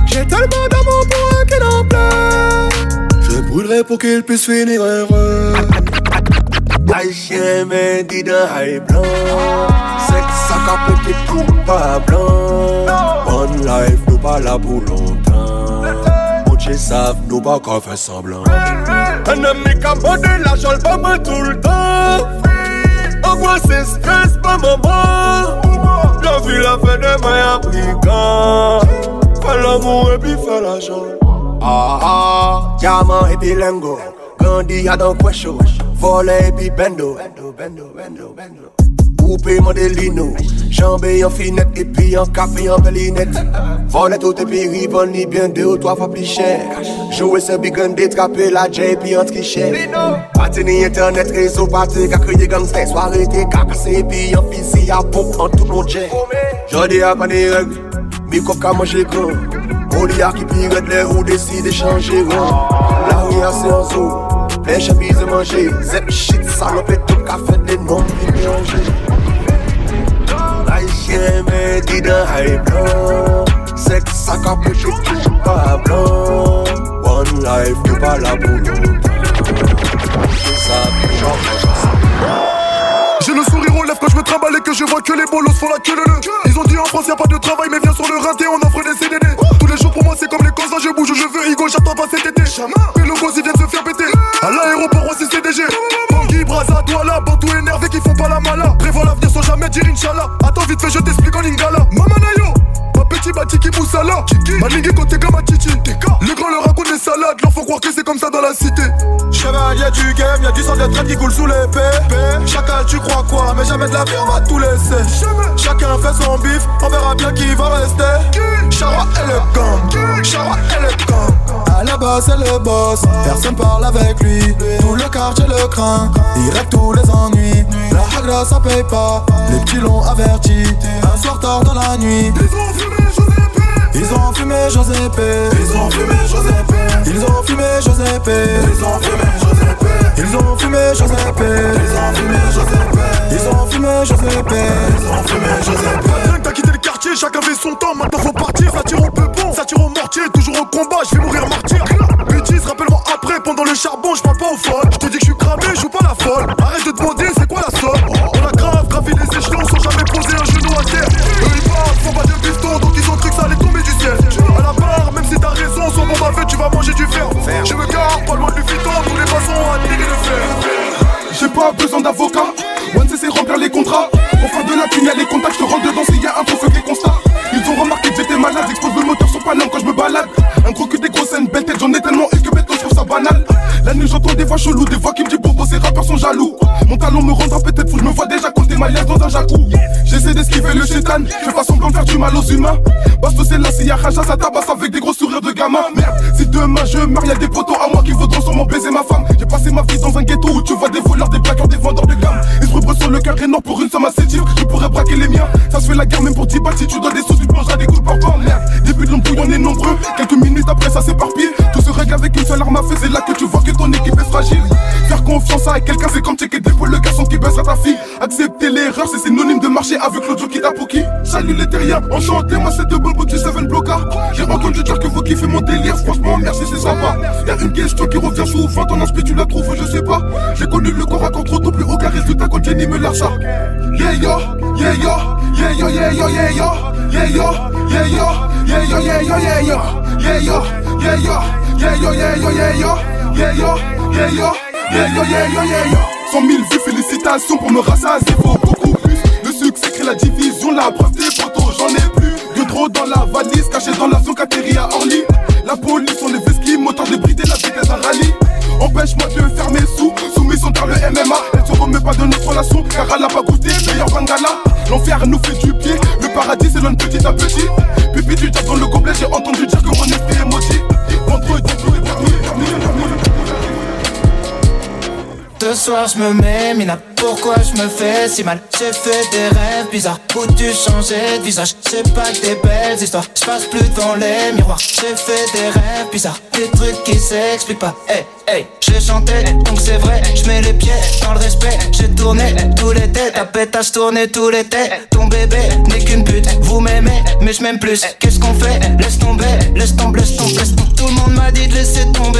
R: J'ai tellement d'amour pour un qu'il en plaît. Je brûlerai pour qu'il puisse finir heureux. Haïtien me dit de high blanc. Que ça qu'a petit tout pas blanc. Life, nous pas là pour longtemps. Mon savent, nous pas qu'à faire semblant. Un ami qui a demandé l'argent, moi tout le temps. C'est stress, pas maman. La vie la fait de mains africains. Fais l'amour et. Ah ah, diamant et puis lingo. Gandhi a dans quoi chaud. Bendo. Coupé Modelino, jambé en finette et puis en café en bellinette. Voler tout et puis ribbon ni bien deux ou trois fois plus cher. Jouer ce big gun, détraper la J et puis en tricher. Patiner internet, réseau, party, qu'a crié gangster, soirée, t'es cassé et puis en physique à pompe en tout mon jet. Jodi a pas des règles, mi cop qu'à manger grand. Olia qui pire les roues décide de changer La rue a c'est en Les chemises manger, zep shit, salope tout qu'a fait des noms mélangés.
S: J'ai le sourire aux lèvres quand je me trimballe et que je vois que les bolos font la queue le Ils ont dit en France y'a pas de travail mais viens sur le rinté on offre des CDD Tous les jours pour moi c'est comme les causes je bouge je veux Igo j'attends pas cet été. Mais le boss ils viennent se faire péter. À l'aéroport aussi CDG Bangui, Braza, Douala, Bantou énervé je t'explique en lingala. Mamanayo Ma petit batiki moussala. Ma ligue côté comme un chichi Le grand leur raconte des salades Leur faut croire que c'est comme ça dans la cité.
T: Chevalier du game, y'a du sang de traite qui coule sous l'épée Chacun tu crois quoi, mais jamais de la vie on va tout laisser. Chacun fait son bif, on verra bien qui va rester. Chara et le gang, Chara et le gang
R: à la base c'est le boss, personne parle avec lui. Tout le quartier le craint, il règle tous les ennuis. La hagra ça paye pas, les petits l'ont averti. Un soir tard dans la nuit. Ils ont fumé Giuseppe.
T: Ils ont fumé Giuseppe.
R: Ils ont fumé Giuseppe.
T: Ils ont fumé Giuseppe.
R: Ils ont fumé Giuseppe.
T: Ils ont fumé Giuseppe.
R: Ils ont fumé Giuseppe.
T: Ils ont fumé Giuseppe.
S: T'as quitté le quartier, chacun fait son temps, maintenant faut partir, ça tire au peu tire au mortier, toujours au combat, je vais mourir martyr. Bêtise, rappelle-moi après, pendant le charbon, je parle pas au folles. Je te dis que je suis cramé, je joue pas la folle. Arrête de demander, c'est quoi la somme? On a grave gravi les échelons sans jamais poser un genou à terre. Eux ils parlent, font pas de piston, donc ils ont cru que ça allait tomber du ciel. À la barre, même si t'as raison, soit bon fête, tu vas manger du fer. Je me garde, pas loin du fiton, tous les façons à tirer le fer.
T: J'ai pas besoin d'avocat, One c'est remplir les contrats. Au fin de la thune, les contacts, je te rentre dedans s'il y a un faux des constats. Ils ont remarqué que j'étais malade, j'expose le moteur sur Paname quand je me balade. Un gros cul, des grosses scènes, belle tête, j'en ai tellement eu que bête, je trouve ça banal? La nuit, j'entends des voix cheloues, des voix qui me disent bon, ces rappeurs sont jaloux. Mon talon me rendra peut-être fou, je me vois déjà compter ma liasse dans un jacou. J'essaie d'esquiver le chétan, je fais pas semblant de faire du mal aux humains. Basse c'est là, s'il y a Raja, ça tabasse avec des gros sourires de gamin. Merde, si demain je meurs, y'a des potos à moi qui voudront sûrement baiser ma femme. J'ai passé ma vie dans un ghetto où tu vois des voleurs, des plaqueurs, des vendeurs de gamme. Ils se sur le cœur énorme pour une somme assez dure. Je pourrais braquer les miens, ça se fait la guerre même pour 10 balles. Si tu dois des sous, tu mangeras des nombreux. Quelques minutes après, ça s'éparpille. Tout se règle avec une seule arme à feu, c'est là que tu vois que ton équipe est fragile. Faire confiance à quelqu'un, c'est comme checker des le garçon qui baissera ta fille. Accepter l'erreur, c'est synonyme de marcher avec l'autre qui t'a pour qui. Salut les terriens, enchanté, moi c'est de Bobo du Seven Bloca. J'ai entendu dire que vous kiffez mon délire, franchement merci, c'est sympa. Y'a une question qui revient souvent, ton inspire, tu la trouves, je sais pas. J'ai connu le corps à contre tout plus aucun résultat quand Jenny me lâche ça. Yeah yo, yeah yo, yeah yo, yeah yo, yeah yo, yeah yo, yeah yo, yeah yo, yeah yo, yeah yo, yeah yo, yeah yo. Yeah yo, yeah yo, yeah yo, yeah yo, yeah yo, yeah yo, yeah yo, yeah yo. 100 000 vues, félicitations pour me rassasier, faut beaucoup plus. Le succès crée la division, la preuve des photos, j'en ai plus. De trop dans la valise, caché dans l'avion qu'atterrit à Orly. La police, on est vesquis, moteur débridé, la vitesse d'un rallye. Empêche-moi de faire mes sous, soumission par le MMA. Remet pas de notre relation, car elle a pas goûté, meilleur bangala. L'enfer nous fait du pied, le paradis s'éloigne petit à petit. Pipi du diable dans le gobelet, j'ai entendu dire que mon esprit est.
U: Ce soir je me mets, mina pourquoi je me fais si mal? J'ai fait des rêves bizarres Où tu changeais de visage? C'est pas que des belles histoires Je passe plus devant les miroirs. J'ai fait des rêves bizarres Des trucs qui s'expliquent pas. Hey hey J'ai chanté donc c'est vrai Je mets les pieds dans le respect. J'ai tourné tout l'été Ta pétasse tournée tout l'été Ton bébé n'est qu'une pute Vous m'aimez mais je m'aime plus. Qu'est-ce qu'on fait? Laisse tomber Laisse tomber laisse tomber laisse tomber. Tout le monde m'a dit de laisser tomber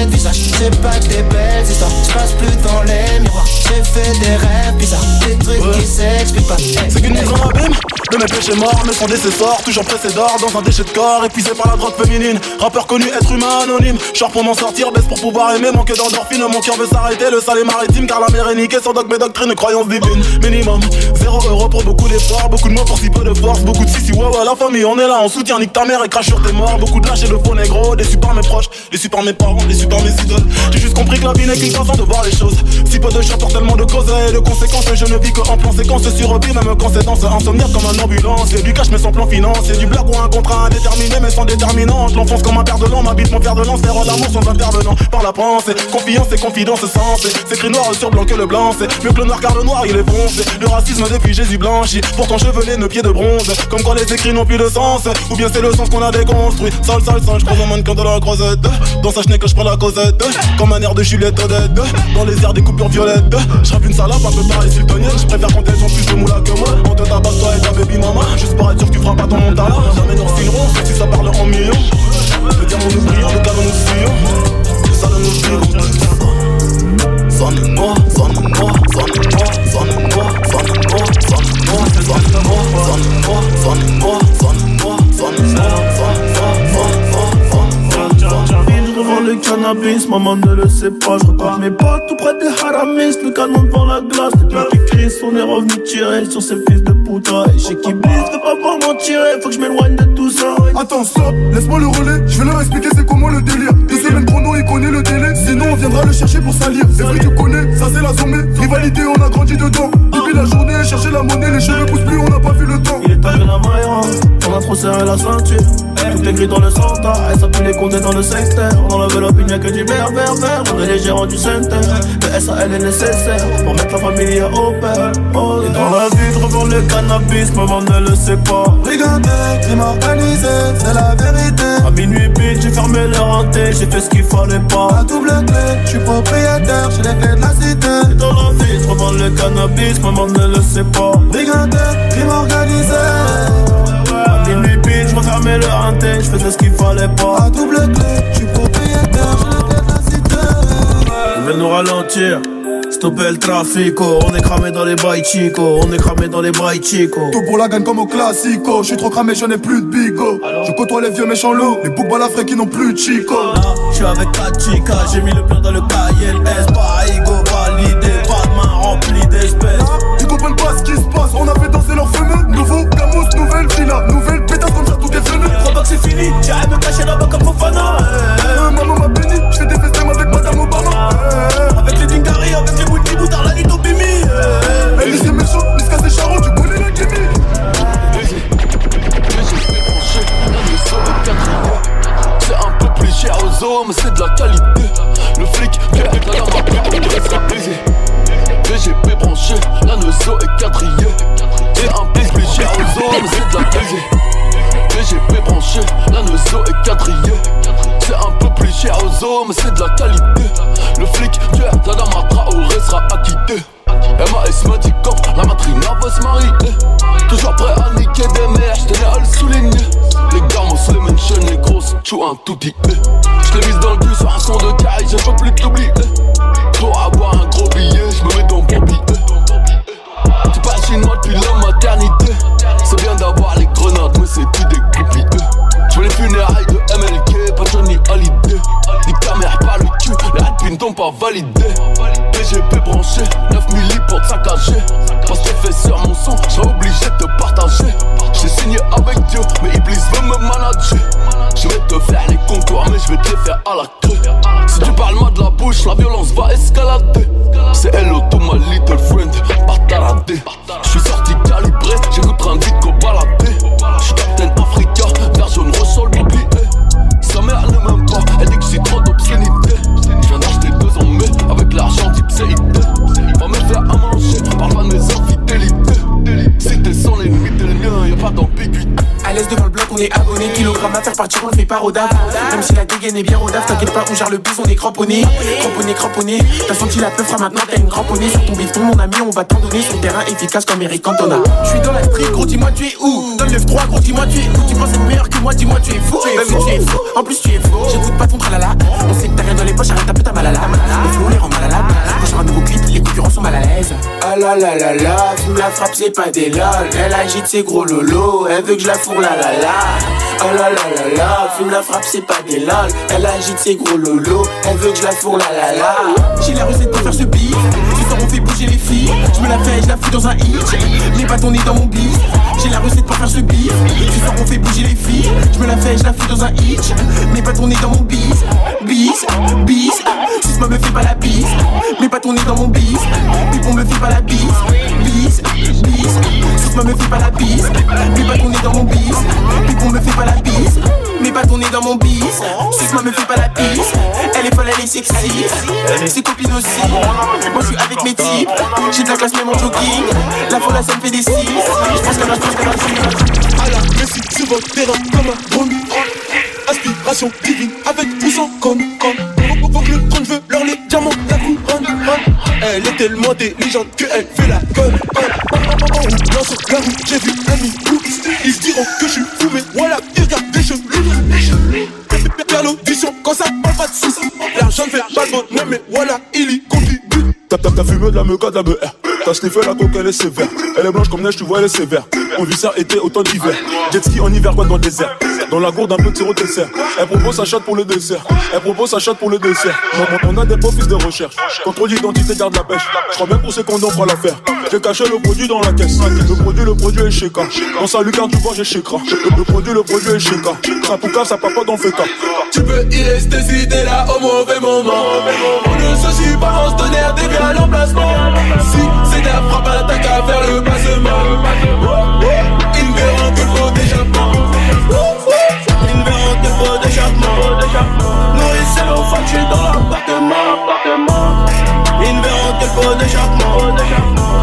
U: visage C'est pas que des belles histoires. Je passe plus devant les miroirs. J'ai fait des rêves bizarres. Des trucs qui s'expliquent pas.
V: C'est qu'une mise en abîme. De mes péchés morts, mais sans décessor, toujours pressé d'or dans un déchet de corps, épuisé par la drogue féminine. Rappeur connu, être humain anonyme. Genre pour m'en sortir, baisse pour pouvoir aimer, manque d'endorphine. Mon cœur veut s'arrêter, le sale est maritime, car la mer est niquée. Sans dogme et doctrine, croyance divine. Minimum, zéro euro pour beaucoup d'efforts, beaucoup de mots pour si peu de force, beaucoup de si si ouais ouais la famille, on est là, on soutient, nique ta mère et crache sur tes morts. Beaucoup de lâches et de faux négro, déçus par mes proches, déçus par mes parents, déçus par mes idoles. J'ai juste compris que la vie n'est qu'une façon de voir les choses. Si peu de chanteurs, tellement de causes et de conséquences, je ne vis que en plan séquence sur vie, même quand c'est dans comme un ambulance. Et du cash mais sans plan financier, du blague ou un contrat indéterminé mais sans déterminant. Je l'enfonce comme un père de l'an, m'habite mon père de lance, faire l'amour sans intervenant. Par la pensée, confiance et confidence sensée. C'est écrit noir sur blanc que le blanc, c'est mieux que le noir car le noir il est foncé. Le racisme depuis Jésus blanchi, pourtant chevelé, nos pieds de bronze. Comme quand les écrits n'ont plus de sens, ou bien c'est le sens qu'on a déconstruit. Sale, sale, sale, je prends un mannequin de la croisette. Dans sa chenille que je prends la comme un air de Juliette. Dans les airs des coupures violettes, je une salade un peu pareil sultanienne. Je préfère quand elles ont plus de moula que moi. On te tabasse toi et ta baby mama, juste pour être sûr que tu feras pas ton montage. Jamais nous refilerons, sauf si ça parle en millions. Le diamant nous brillons, le canon nous fuyons. Le salon nous brillons. Sonne-moi, sonne-moi, sonne-moi, sonne-moi, sonne-moi, sonne-moi, sonne-moi, sonne-moi, sonne-moi, sonne-moi, sonne-moi,
Q: le cannabis, maman ne le sait pas. Je regarde mes potes tout près des haramis, le canon devant la glace. Gars qui crient, on est revenu tirer sur ces fils de putain. Et chez qui blisse, veut pas voir m'en tirer, faut que je m'éloigne de tout ça.
T: Attends, stop, laisse-moi le relais. Je vais leur expliquer c'est comment le délire. Deux semaines chrono, il connaît le délai. Sinon, on viendra le chercher pour salir. C'est vrai, tu connais, ça c'est la sommée. Rivalité, on a grandi dedans. Depuis la journée, chercher la monnaie, les cheveux poussent plus, on n'a pas vu le temps.
Q: Il est tagué la maille, on a trop serré la ceinture. Tout est gris dans le centre, elle s'appelle les condés dans le secteur. On enlève l'opinion, y'a que du vert, vert, vert. On est les gérants du center. Le SAL est nécessaire pour mettre la famille au père. Oh, et dans la vie, je revends le cannabis, maman ne le sait pas.
A: Brigandé, crime organisé, c'est la vérité.
Q: À minuit pile, j'ai fermé le renté, j'ai fait ce qu'il fallait pas.
A: À double clé, je suis propriétaire, j'ai les clés de la cité.
Q: Et dans la vie, je revends le cannabis, maman ne le sait pas.
A: Brigandé, crime organisé.
Q: Je refermais le renté, je faisais ce qu'il fallait pas.
A: À double clé, je suis propriétaire, j'ai la.
Q: Ils veulent nous ralentir. Stopper le trafic, on est cramé dans les bails chico, on est cramé dans les bails chico.
T: Tout pour la gagne comme au classico. Je suis trop cramé, je n'ai plus de bigo. Je côtoie les vieux méchants loups, les boucs balafrés qui n'ont plus de chico.
Q: Je suis avec ta chica, j'ai mis le plan dans le cahier, S, pas ego, validé, pas de main remplie d'espèces.
T: Ils comprennent pas ce qui se passe, on a fait danser
Q: c'est fini. J'arrête de me cacher là-bas comme Fofana.
T: Euh, maman m'a béni, j'fais des FaceTime avec Madame Obama.
Q: Avec les Dingari, avec les Whitney Boutard, la nuit
T: au Bimi. Elle est méchante, jusqu'à ses charron, tu brûles la
S: Kimi. C'est un peu plus cher
L: aux hommes, c'est de la qualité. Le flic, que la m'a pris, on dirait plaisir. Branché, la nozo est quadrillé. C'est un peu plus cher aux hommes, c'est de la qualité. VGP branché, la nozo est quadrillée. C'est un peu plus cher aux os, mais c'est de la qualité. Le flic vient dans ma Traoré sera acquitté. M'a dit cop, la matrina va se marier Toujours prêt à niquer des mères, j'tenais à le souligner Les gamos, les mentions, les grosses, tu un tout dit J'l'ai mise dans le cul sur un son de caille, je peux plus t'oublier Pour avoir un gros billet, j'me mets dans mon billet Depuis la maternité. C'est bien d'avoir les grenades, mais c'est tout des groupies J'veux les funérailles de MLK, pas Johnny Hallyday. Nique ta mère pas le cul, les adpins t'ont pas validé PGP branché, 9 milli pour te saccager. Parce que fais sur mon son, j'ai obligé de te partager. J'ai signé avec Dieu, mais Iblis veut me manager. Je vais te faire les contours, mais je vais te les faire à la queue. Si tu parles mal de la bouche, la violence va escalader. C'est hello to my little friend,
H: DAF. Même si la dégaine est bien pas, on gère le bus, on est cramponné. Cramponné, cramponné. T'as senti la peur, maintenant t'as une cramponnée. Sur ton bifton, mon ami, on va t'en donner. Sur terrain efficace comme Eric Cantona. Suis dans la street, gros, dis-moi tu es où? Dans le 9-3, gros, dis-moi tu es où? Tu penses être meilleur que moi, dis-moi tu es fou. Tu es fou, en plus tu es faux. J'écoute pas ton tralala. On sait que t'as rien dans les poches, arrête un peu ta malala. Les rend mal à la Quand un nouveau clip, les concurrents sont mal à l'aise. Ah la la la la, fume la frappe, c'est pas des lol. Elle agite ses gros lolos, elle veut que je la fourre la la la. Oh la la la la, fume frappe, c'est pas des lol. Elle agite ses gros lolos, elle veut que je la fourre la la la. J'ai la recette pour faire ce beat, ce soir on fait bouger les filles. Je me la fais, je la fous dans un hit. Mes bâtons nez dans mon bis. J'ai la recette pour faire ce beat, ce soir on fait bouger les filles. Je me la fais, je la fous dans un hit. Mes bâtons nez dans mon bis. Bis, bis. Si me fait pas la bise, mes bâtons nez dans mon bis. Pipon me fait pas la bise. Bis, bis. Si me fait pas la bise, mes bâtons nez dans mon bis. Pipon me fait pas la bise. Mes bâtons nez dans mon bis. Si me fait pas la bise, elle est folle, elle est sexy. Ses copines aussi. Moi je suis avec mes types. J'ai de la classe même en jogging. La folle, ça me fait des six. Je pense qu'elle a, je pense qu'elle a.
D: À la Messi sur votre terrain comme un drone Aspiration divine avec ou sans con con Faut que le trône veut leur les diamants, la couronne Elle est tellement intelligente qu'elle fait la conne Dans sur la route j'ai vu un micro Ils se diront que je suis fou mais voilà L'argent ne fait pas le bonheur mais voilà il y contribue
W: T'as fumé de la meuca, de la BR T'as sniffé la coque, elle est sévère. Elle est blanche comme neige, tu vois, elle est sévère. On vit ça été, autant d'hiver Jet ski en hiver, quoi, dans le désert. Dans la gourde, un petit dessert. Elle propose sa chatte pour le dessert. Elle propose sa chatte pour le dessert. On, on a des profils de recherche. Contrôle d'identité, garde la pêche. Je crois bien pour ces condoms, fera l'affaire. J'ai caché le produit dans la caisse. Le produit, le produit est K. Dans sa lucarne, tu vois, j'ai chez Kra Le produit, le produit est K. Ça pouca, ça papa dans fait
D: Tu peux y rester si t'es là au mauvais moment. On ne se suit pas, on se à l'emplacement. Si c'est ta frappe, t'as qu'à faire le passement. Ils ne verront que le pot d'échappement Ils ne verront que le pot d'échappement Nourrissez l'eau, j'suis dans l'appartement. Ils ne verront que le pot d'échappement.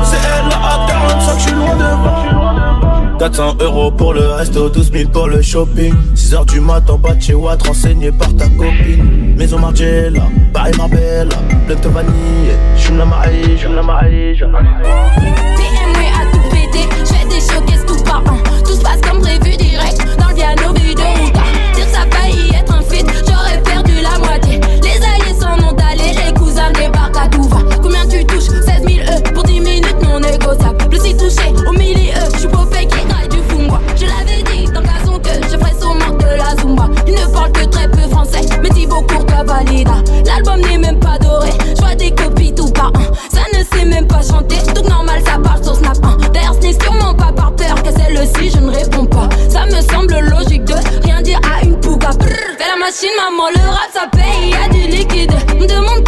D: C'est elle à 45, j'suis loin devant
Q: 400 euros pour le resto, 12 000 pour le shopping 6 heures du mat en bas de chez Watt, renseigné par ta copine Maison Margiela, Paris Marbella, plein de vanille J'fume la maïge, j'fume la maïge
M: BMW à tout péter, j'fais des showcases tout par an. Tout se passe comme prévu direct dans le piano vu de Ruta. Dire ça failli être un feat, j'aurais perdu la moitié. Les alliés s'en ont allés, les cousins débarquent à tout va. Combien tu touches? 16 000 E pour 10 minutes non négociable. Plus si touché au milieu, j'suis pas Il ne parle que très peu français, mais Thibaut Courtois valida. L'album n'est même pas doré, j'vois des copies tout par un. Ça ne sait même pas chanter, tout normal ça parle sur Snap 1. D'ailleurs ce n'est sûrement pas par peur que celle-ci je ne réponds pas. Ça me semble logique de rien dire à une pouga. Fais la machine maman, le rap ça paye, y a du liquide. Me demande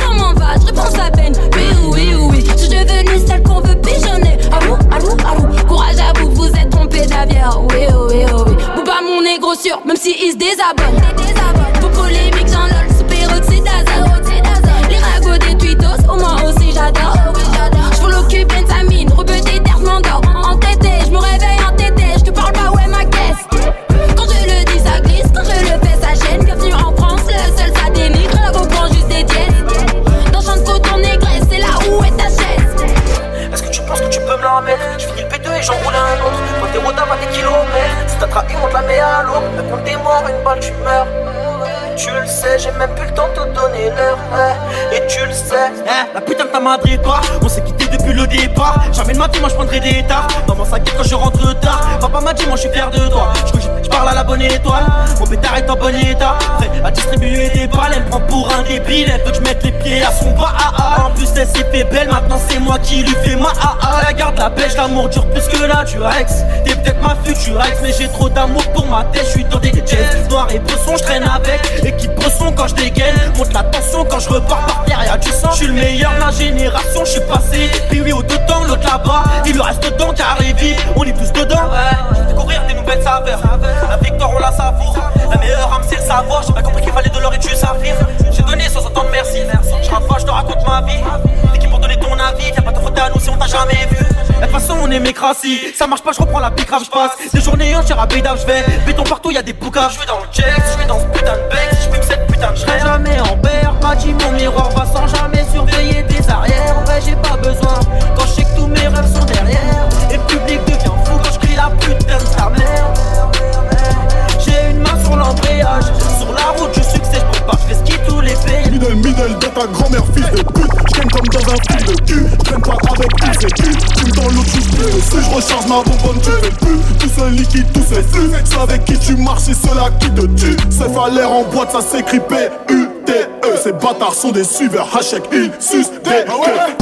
M: même si il se désabonne.
X: J'ai même plus le temps de te donner l'heure. eh, Et tu le sais.
B: Eh, la putain de ta toi, on s'est quitté depuis le départ. Jamais de ma vie, moi je prendrai des tards. Maman s'inquiète quand je rentre tard. Papa m'a dit, moi je suis fier de toi. Je parle à la bonne étoile. Mon pétard est en bon état. Prêt à distribuer des balles, elle me prend pour un débile. Elle veut que je mette les pieds à son bas. Ah, ah. En plus, elle s'est fait belle, maintenant c'est moi qui lui fais ma ah, ah. La garde la pêche, l'amour dure plus que là, tu Rex. T'es peut-être ma future ex, mais j'ai trop d'amour pour ma tête. Je suis dans des jets noirs et bresson, je traîne avec. Équipe bresson quand je dégaine. Monte la tension quand je repars par terre, du sang. Je suis le meilleur de ma génération, je suis passé. Lui au dedans, l'autre là-bas. Il lui reste dedans, carré vif. On est tous dedans. Ouais, je découvrir des nouvelles saveurs. La victoire, on la savoure. La meilleure âme, c'est le savoir. J'ai pas compris qu'il fallait de l'or et du saphir. J'ai donné sans attendre merci. Je je te raconte ma vie. T'es qui pour donner ton avis? Viens pas te frotter à nous si on t'a jamais vu. De toute façon, on est mécrassis. Ça marche pas, je reprends la pique, grave, je passe. Des journées entières à Bédave, je vais. Béton partout, y'a des boucas. Je suis dans le jet, je suis dans ce putain de bec. Je fume cette putain de Je jamais en berre. M'a dit mon miroir va sans jamais surveiller des arrières. J'ai pas besoin. Quand je sais que tous mes rêves sont derrière. Et le public devient fou quand je crie la putain de ta mère. J'ai une main sur l'embrayage. Sur la route, je succès, je pas, je fais ski tous les pays.
K: Middle, middle dans ta grand-mère, fils de pute. J'aime comme dans un film de cul. J'aime pas avec qui c'est cul. Tu me dans l'autre, je plus. Si je recharge ma bonbonne, tu fais plus. Tout ce liquide, tout ce flux. C'est avec qui tu marches, c'est cela qui te tue. C'est l'air en boîte, ça s'écrit Ces bâtards sont des suiveurs, hashtag ils sucent des queues.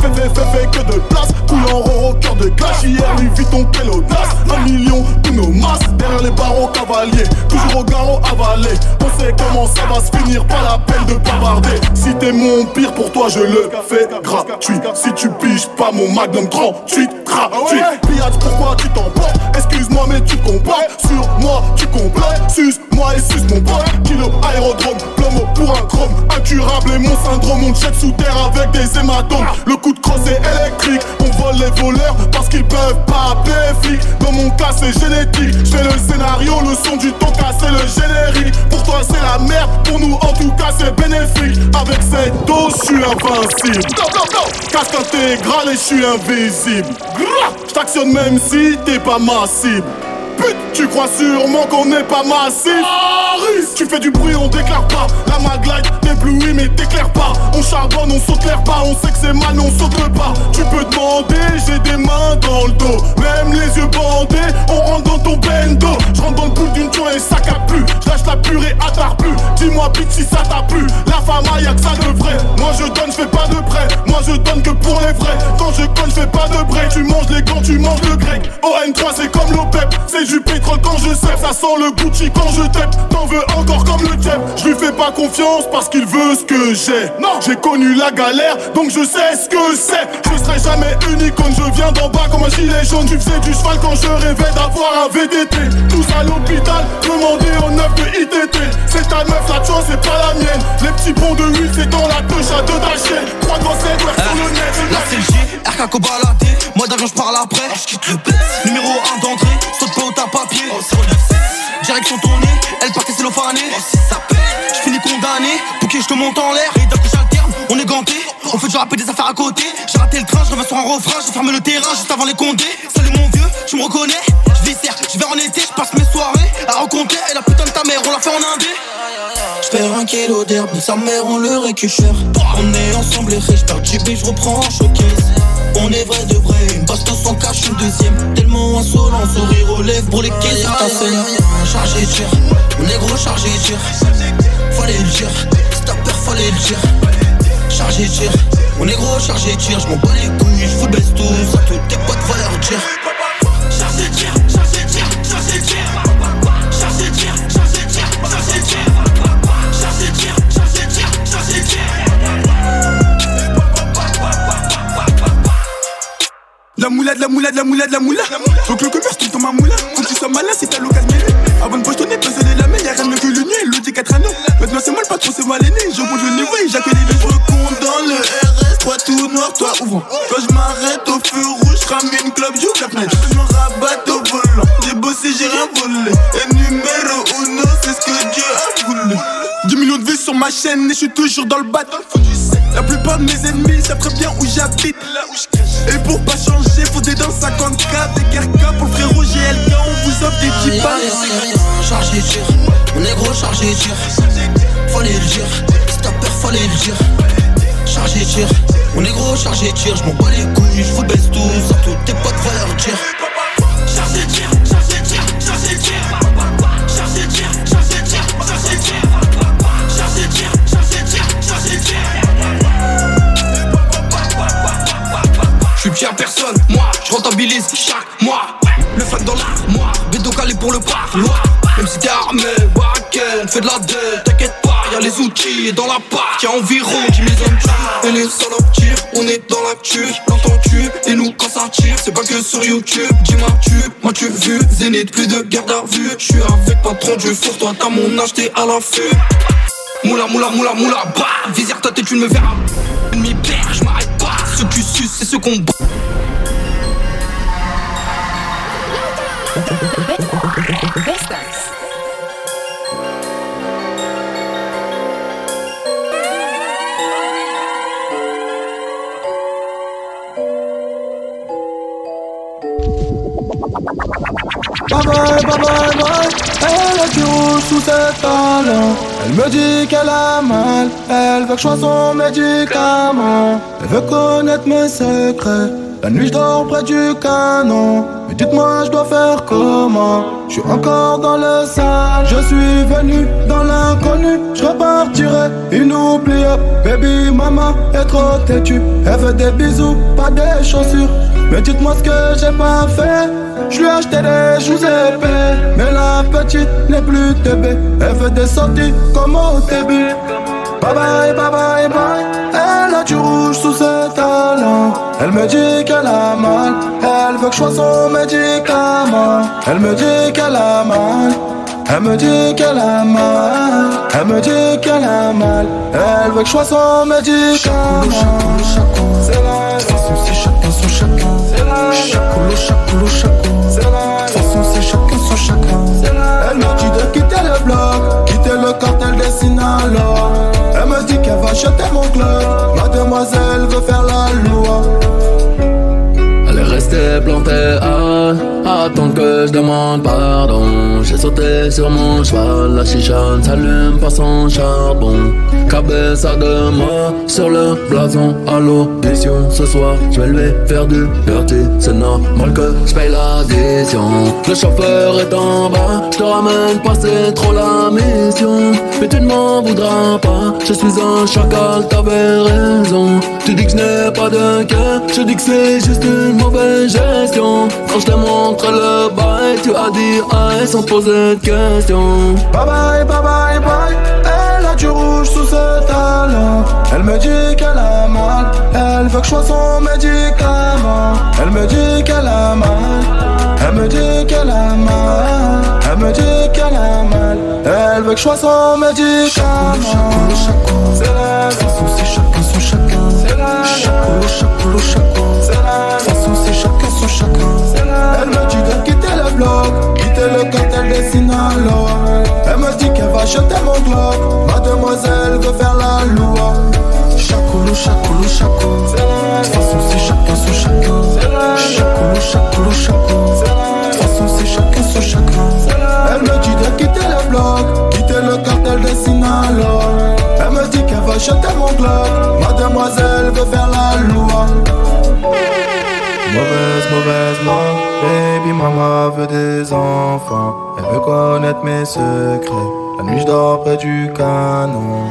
K: Fais, fais, fais, fais que de place. Coulant au cœur de glace. Hier, lui vit ton quelle audace. Un million, nos masses. Derrière les barreaux cavaliers. Toujours au garrot avalé. On sait comment ça va se finir. Pas la peine de bavarder. Si t'es mon pire, pour toi, je le fais gratuit. Si tu piges pas mon magnum 38, gratuit. Pillage, pourquoi tu t'emportes? Excuse-moi, mais tu compares. Sur moi, tu complètes. Suce-moi et suce mon pote. Kilo aérodrome, plomo pour un chrome. Incurable et mon syndrome. On check sous terre avec des hématomes. Le coup de crosse est électrique. On vole les voleurs parce qu'ils peuvent pas appeler. Dans mon cas, c'est génétique. J'fais le scénario, le son du ton c'est le générique. Pour toi, c'est la merde. Pour nous, en tout cas, c'est bénéfique. Avec cette dose, je suis invincible. Casque intégral et je suis invisible. J't'actionne même si t'es pas ma cible. Pute, tu crois sûrement qu'on n'est pas massif. Tu fais du bruit, on déclare pas. La maglite t'éblouit mais t'éclaire pas. On charbonne, on saute l'air pas. On sait que c'est mal mais on saute le pas. Tu peux demander, j'ai des mains dans le dos. Même les yeux bandés, on rentre dans ton bendo. Je rentre dans le bout d'une joint et ça capte plus. J'lâche la purée à tard plus. Dis-moi bitch si ça t'a plu. La femme y'a que ça de vrai. Moi je donne, je fais pas de prêt. Moi je donne que pour les vrais. Quand je conne, je fais pas de break. Tu manges les gants, tu manges le grec. ON3 c'est comme l'OPEP C'est du pétrole quand je sais, ça sent le Gucci quand je tape. T'en veux encore comme le tep. Je lui fais pas confiance parce qu'il veut ce que j'ai. Non, j'ai connu la galère, donc je sais ce que c'est. Je serai jamais unique quand je viens d'en bas comme un gilet jaune. Tu faisais du cheval quand je rêvais d'avoir un VDT. Tous à l'hôpital, demandez au neuf de ITT. C'est ta meuf, la chance c'est pas la mienne. Les petits ponts de huile, c'est dans la touche à deux d'achète. Trois grosses ouais, sur le net.
O: Là c'est le J, RK. Moi d'avion, je parle après. le Numéro 1 d'entrée, saute pas au tas papier. Direction tournée, elle partait cellophanée. Je finis condamné, pour qui je te monte en l'air. Et d'un coup j'alterne, on est ganté. On fait du rap des affaires à côté. J'ai raté le train, je reviens sur un refrain. J'ai fermé le terrain juste avant les condés. Salut mon vieux, tu me reconnais? Je viscère, je vais en été, je passe mes soirées à rencontrer. Et la putain de ta mère, on l'a fait en indé.
X: J'perds un kilo d'herbe, sa mère on le récupère. On est ensemble les riches, j'perds JB, j'reprends en showcase. On est vrai de vrai, une baston sans cache, une deuxième. Tellement insolent, sourire aux lèvres pour les caisses Ta scène, chargé dur, on est gros chargé dur Fallait le dire, stopper fallait le dire. Chargé dur, on est gros chargé dur J'm'en bats les couilles, j'fous le best tout. Ça tous tes potes va leur dire
D: moula, de la moula, de la. Faut que le commerce tout dans ma moula. Faut que tu sois malin, c'est ta l'occasion Avant de pochetonner, passer les lamelles, y'a rien de mieux que le nuit. Le dit 4 anneaux. Maintenant c'est moi le patron, c'est moi l'aîné. Je monte le niveau et j'accueille les
X: compte dans le RS, toi tout noir, toi ouvrant. Quand je m'arrête au feu rouge, j'rame une club, j'ouvre la fenêtre. Je me rabatte au volant. J'ai bossé, j'ai rien volé. Et numéro uno, c'est ce que Dieu a voulu.
D: 10 millions de vues sur ma chaîne et je suis toujours dans le bat. La plupart de mes ennemis savent très bien où j'habite. Et pour pas changer, faut des dans 50k, des guerres pour le frérot GLK, on vous
V: sauf des types
Y: Chargé tir, mon négro chargé tir Fallait le dire, si t'as peur fallait le dire Chargé tir, mon négro chargé tir Je m'en bats les couilles, je vous baisse tous. Tes potes va leur dire dans l'armoire, bédo calé pour le parloir. Même si t'es armé, baraquet, on fait de la dette T'inquiète pas, y'a les outils et dans la part Y'a environ. 10 000 hommes Et les salopes tirent, on est dans l'actu L'entends-tu, et nous quand ça tire C'est pas que sur YouTube, dis-moi tu, moi tu vu Zénith, plus de garde à vue. Je suis avec patron du four, toi t'as mon âge, t'es à l'affût. Moula, moula, moula, moula, bah Visère ta tête, tu ne me verras Ennemi père, je m'arrête pas. Ceux qui sucent, c'est ceux qu'on
A: Elle sous ses talons. Elle me dit qu'elle a mal. Elle veut que je sois son médicament. Elle veut connaître mes secrets. La nuit je dors près du canon. Mais dites-moi, je dois faire comment? Je suis encore dans le sale. Je suis venu dans l'inconnu. Je repartirai inoubliable. Baby, maman est trop têtue. Elle veut des bisous, pas des chaussures. Mais dites-moi ce que j'ai pas fait. Je lui ai acheté des joues épais. Mais la petite n'est plus TB. Elle veut des sorties comme au début. Bye bye, bye bye, bye. Elle a du rouge sous ses talons. Elle me dit qu'elle a mal. Elle veut que je sois son médicament. Elle me dit qu'elle a mal. Elle me dit qu'elle a mal. Elle me dit qu'elle a mal. Elle veut que je sois son médicament. C'est la façon, c'est chacun son chacun. C'est la chacoulou, chacoulou, chacoulou. C'est la façon, c'est chacun son chacun. Elle me cartel des Sinaloa. Elle me dit qu'elle va jeter mon club. Mademoiselle veut faire la loi.
L: Elle est restée plantée à attendre que je demande pardon. J'ai sauté sur mon cheval, la chicha ne s'allume pas sans charbon. Cabessa de moi sur le blason à Ce soir, je vais lui faire du dirty. C'est normal que je paye l'addition. Le chauffeur est en bas, je te ramène pas, c'est trop la mission. Mais tu ne m'en voudras pas, je suis un chacal, t'avais raison. Tu dis que je n'ai pas de cœur, je dis que c'est juste une mauvaise gestion. Quand je te montre le bail, tu as dit aïe sans poser de questions.
A: Bye bye, bye bye, bye. Elle a du rouge sous ses talons. Elle me dit qu'elle a mal. Elle veut que je sois son médicament. Elle me dit qu'elle a mal. Elle me dit qu'elle a mal. Elle me dit qu'elle a mal. Elle veut que je sois son médicament. C'est la c'est chacun son chacun. C'est la chacoulou, chacoulou. C'est la façon, c'est chacun son chacun. Elle me dit de quitter le bloc, quitter le cartel des Sinaloa. Elle me dit qu'elle va jeter mon globe. Mademoiselle veut faire la loi. Chacoulou, chacoulou, chacoulou. De façon, c'est chacun son chacun. Chacoulou, chacoulou. De façon, c'est chacun son chacun. Elle me dit de quitter le bloc, quitter le cartel des Sinaloa. Elle me dit qu'elle va jeter mon globe. Mademoiselle veut faire la loi. Mauvaise, mauvaise langue, baby mama veut des enfants. Elle veut connaître mes secrets. La nuit je dors près du canon.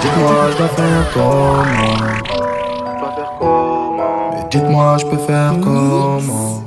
A: Dites-moi je dois faire comment? Mais dites-moi je peux faire comment?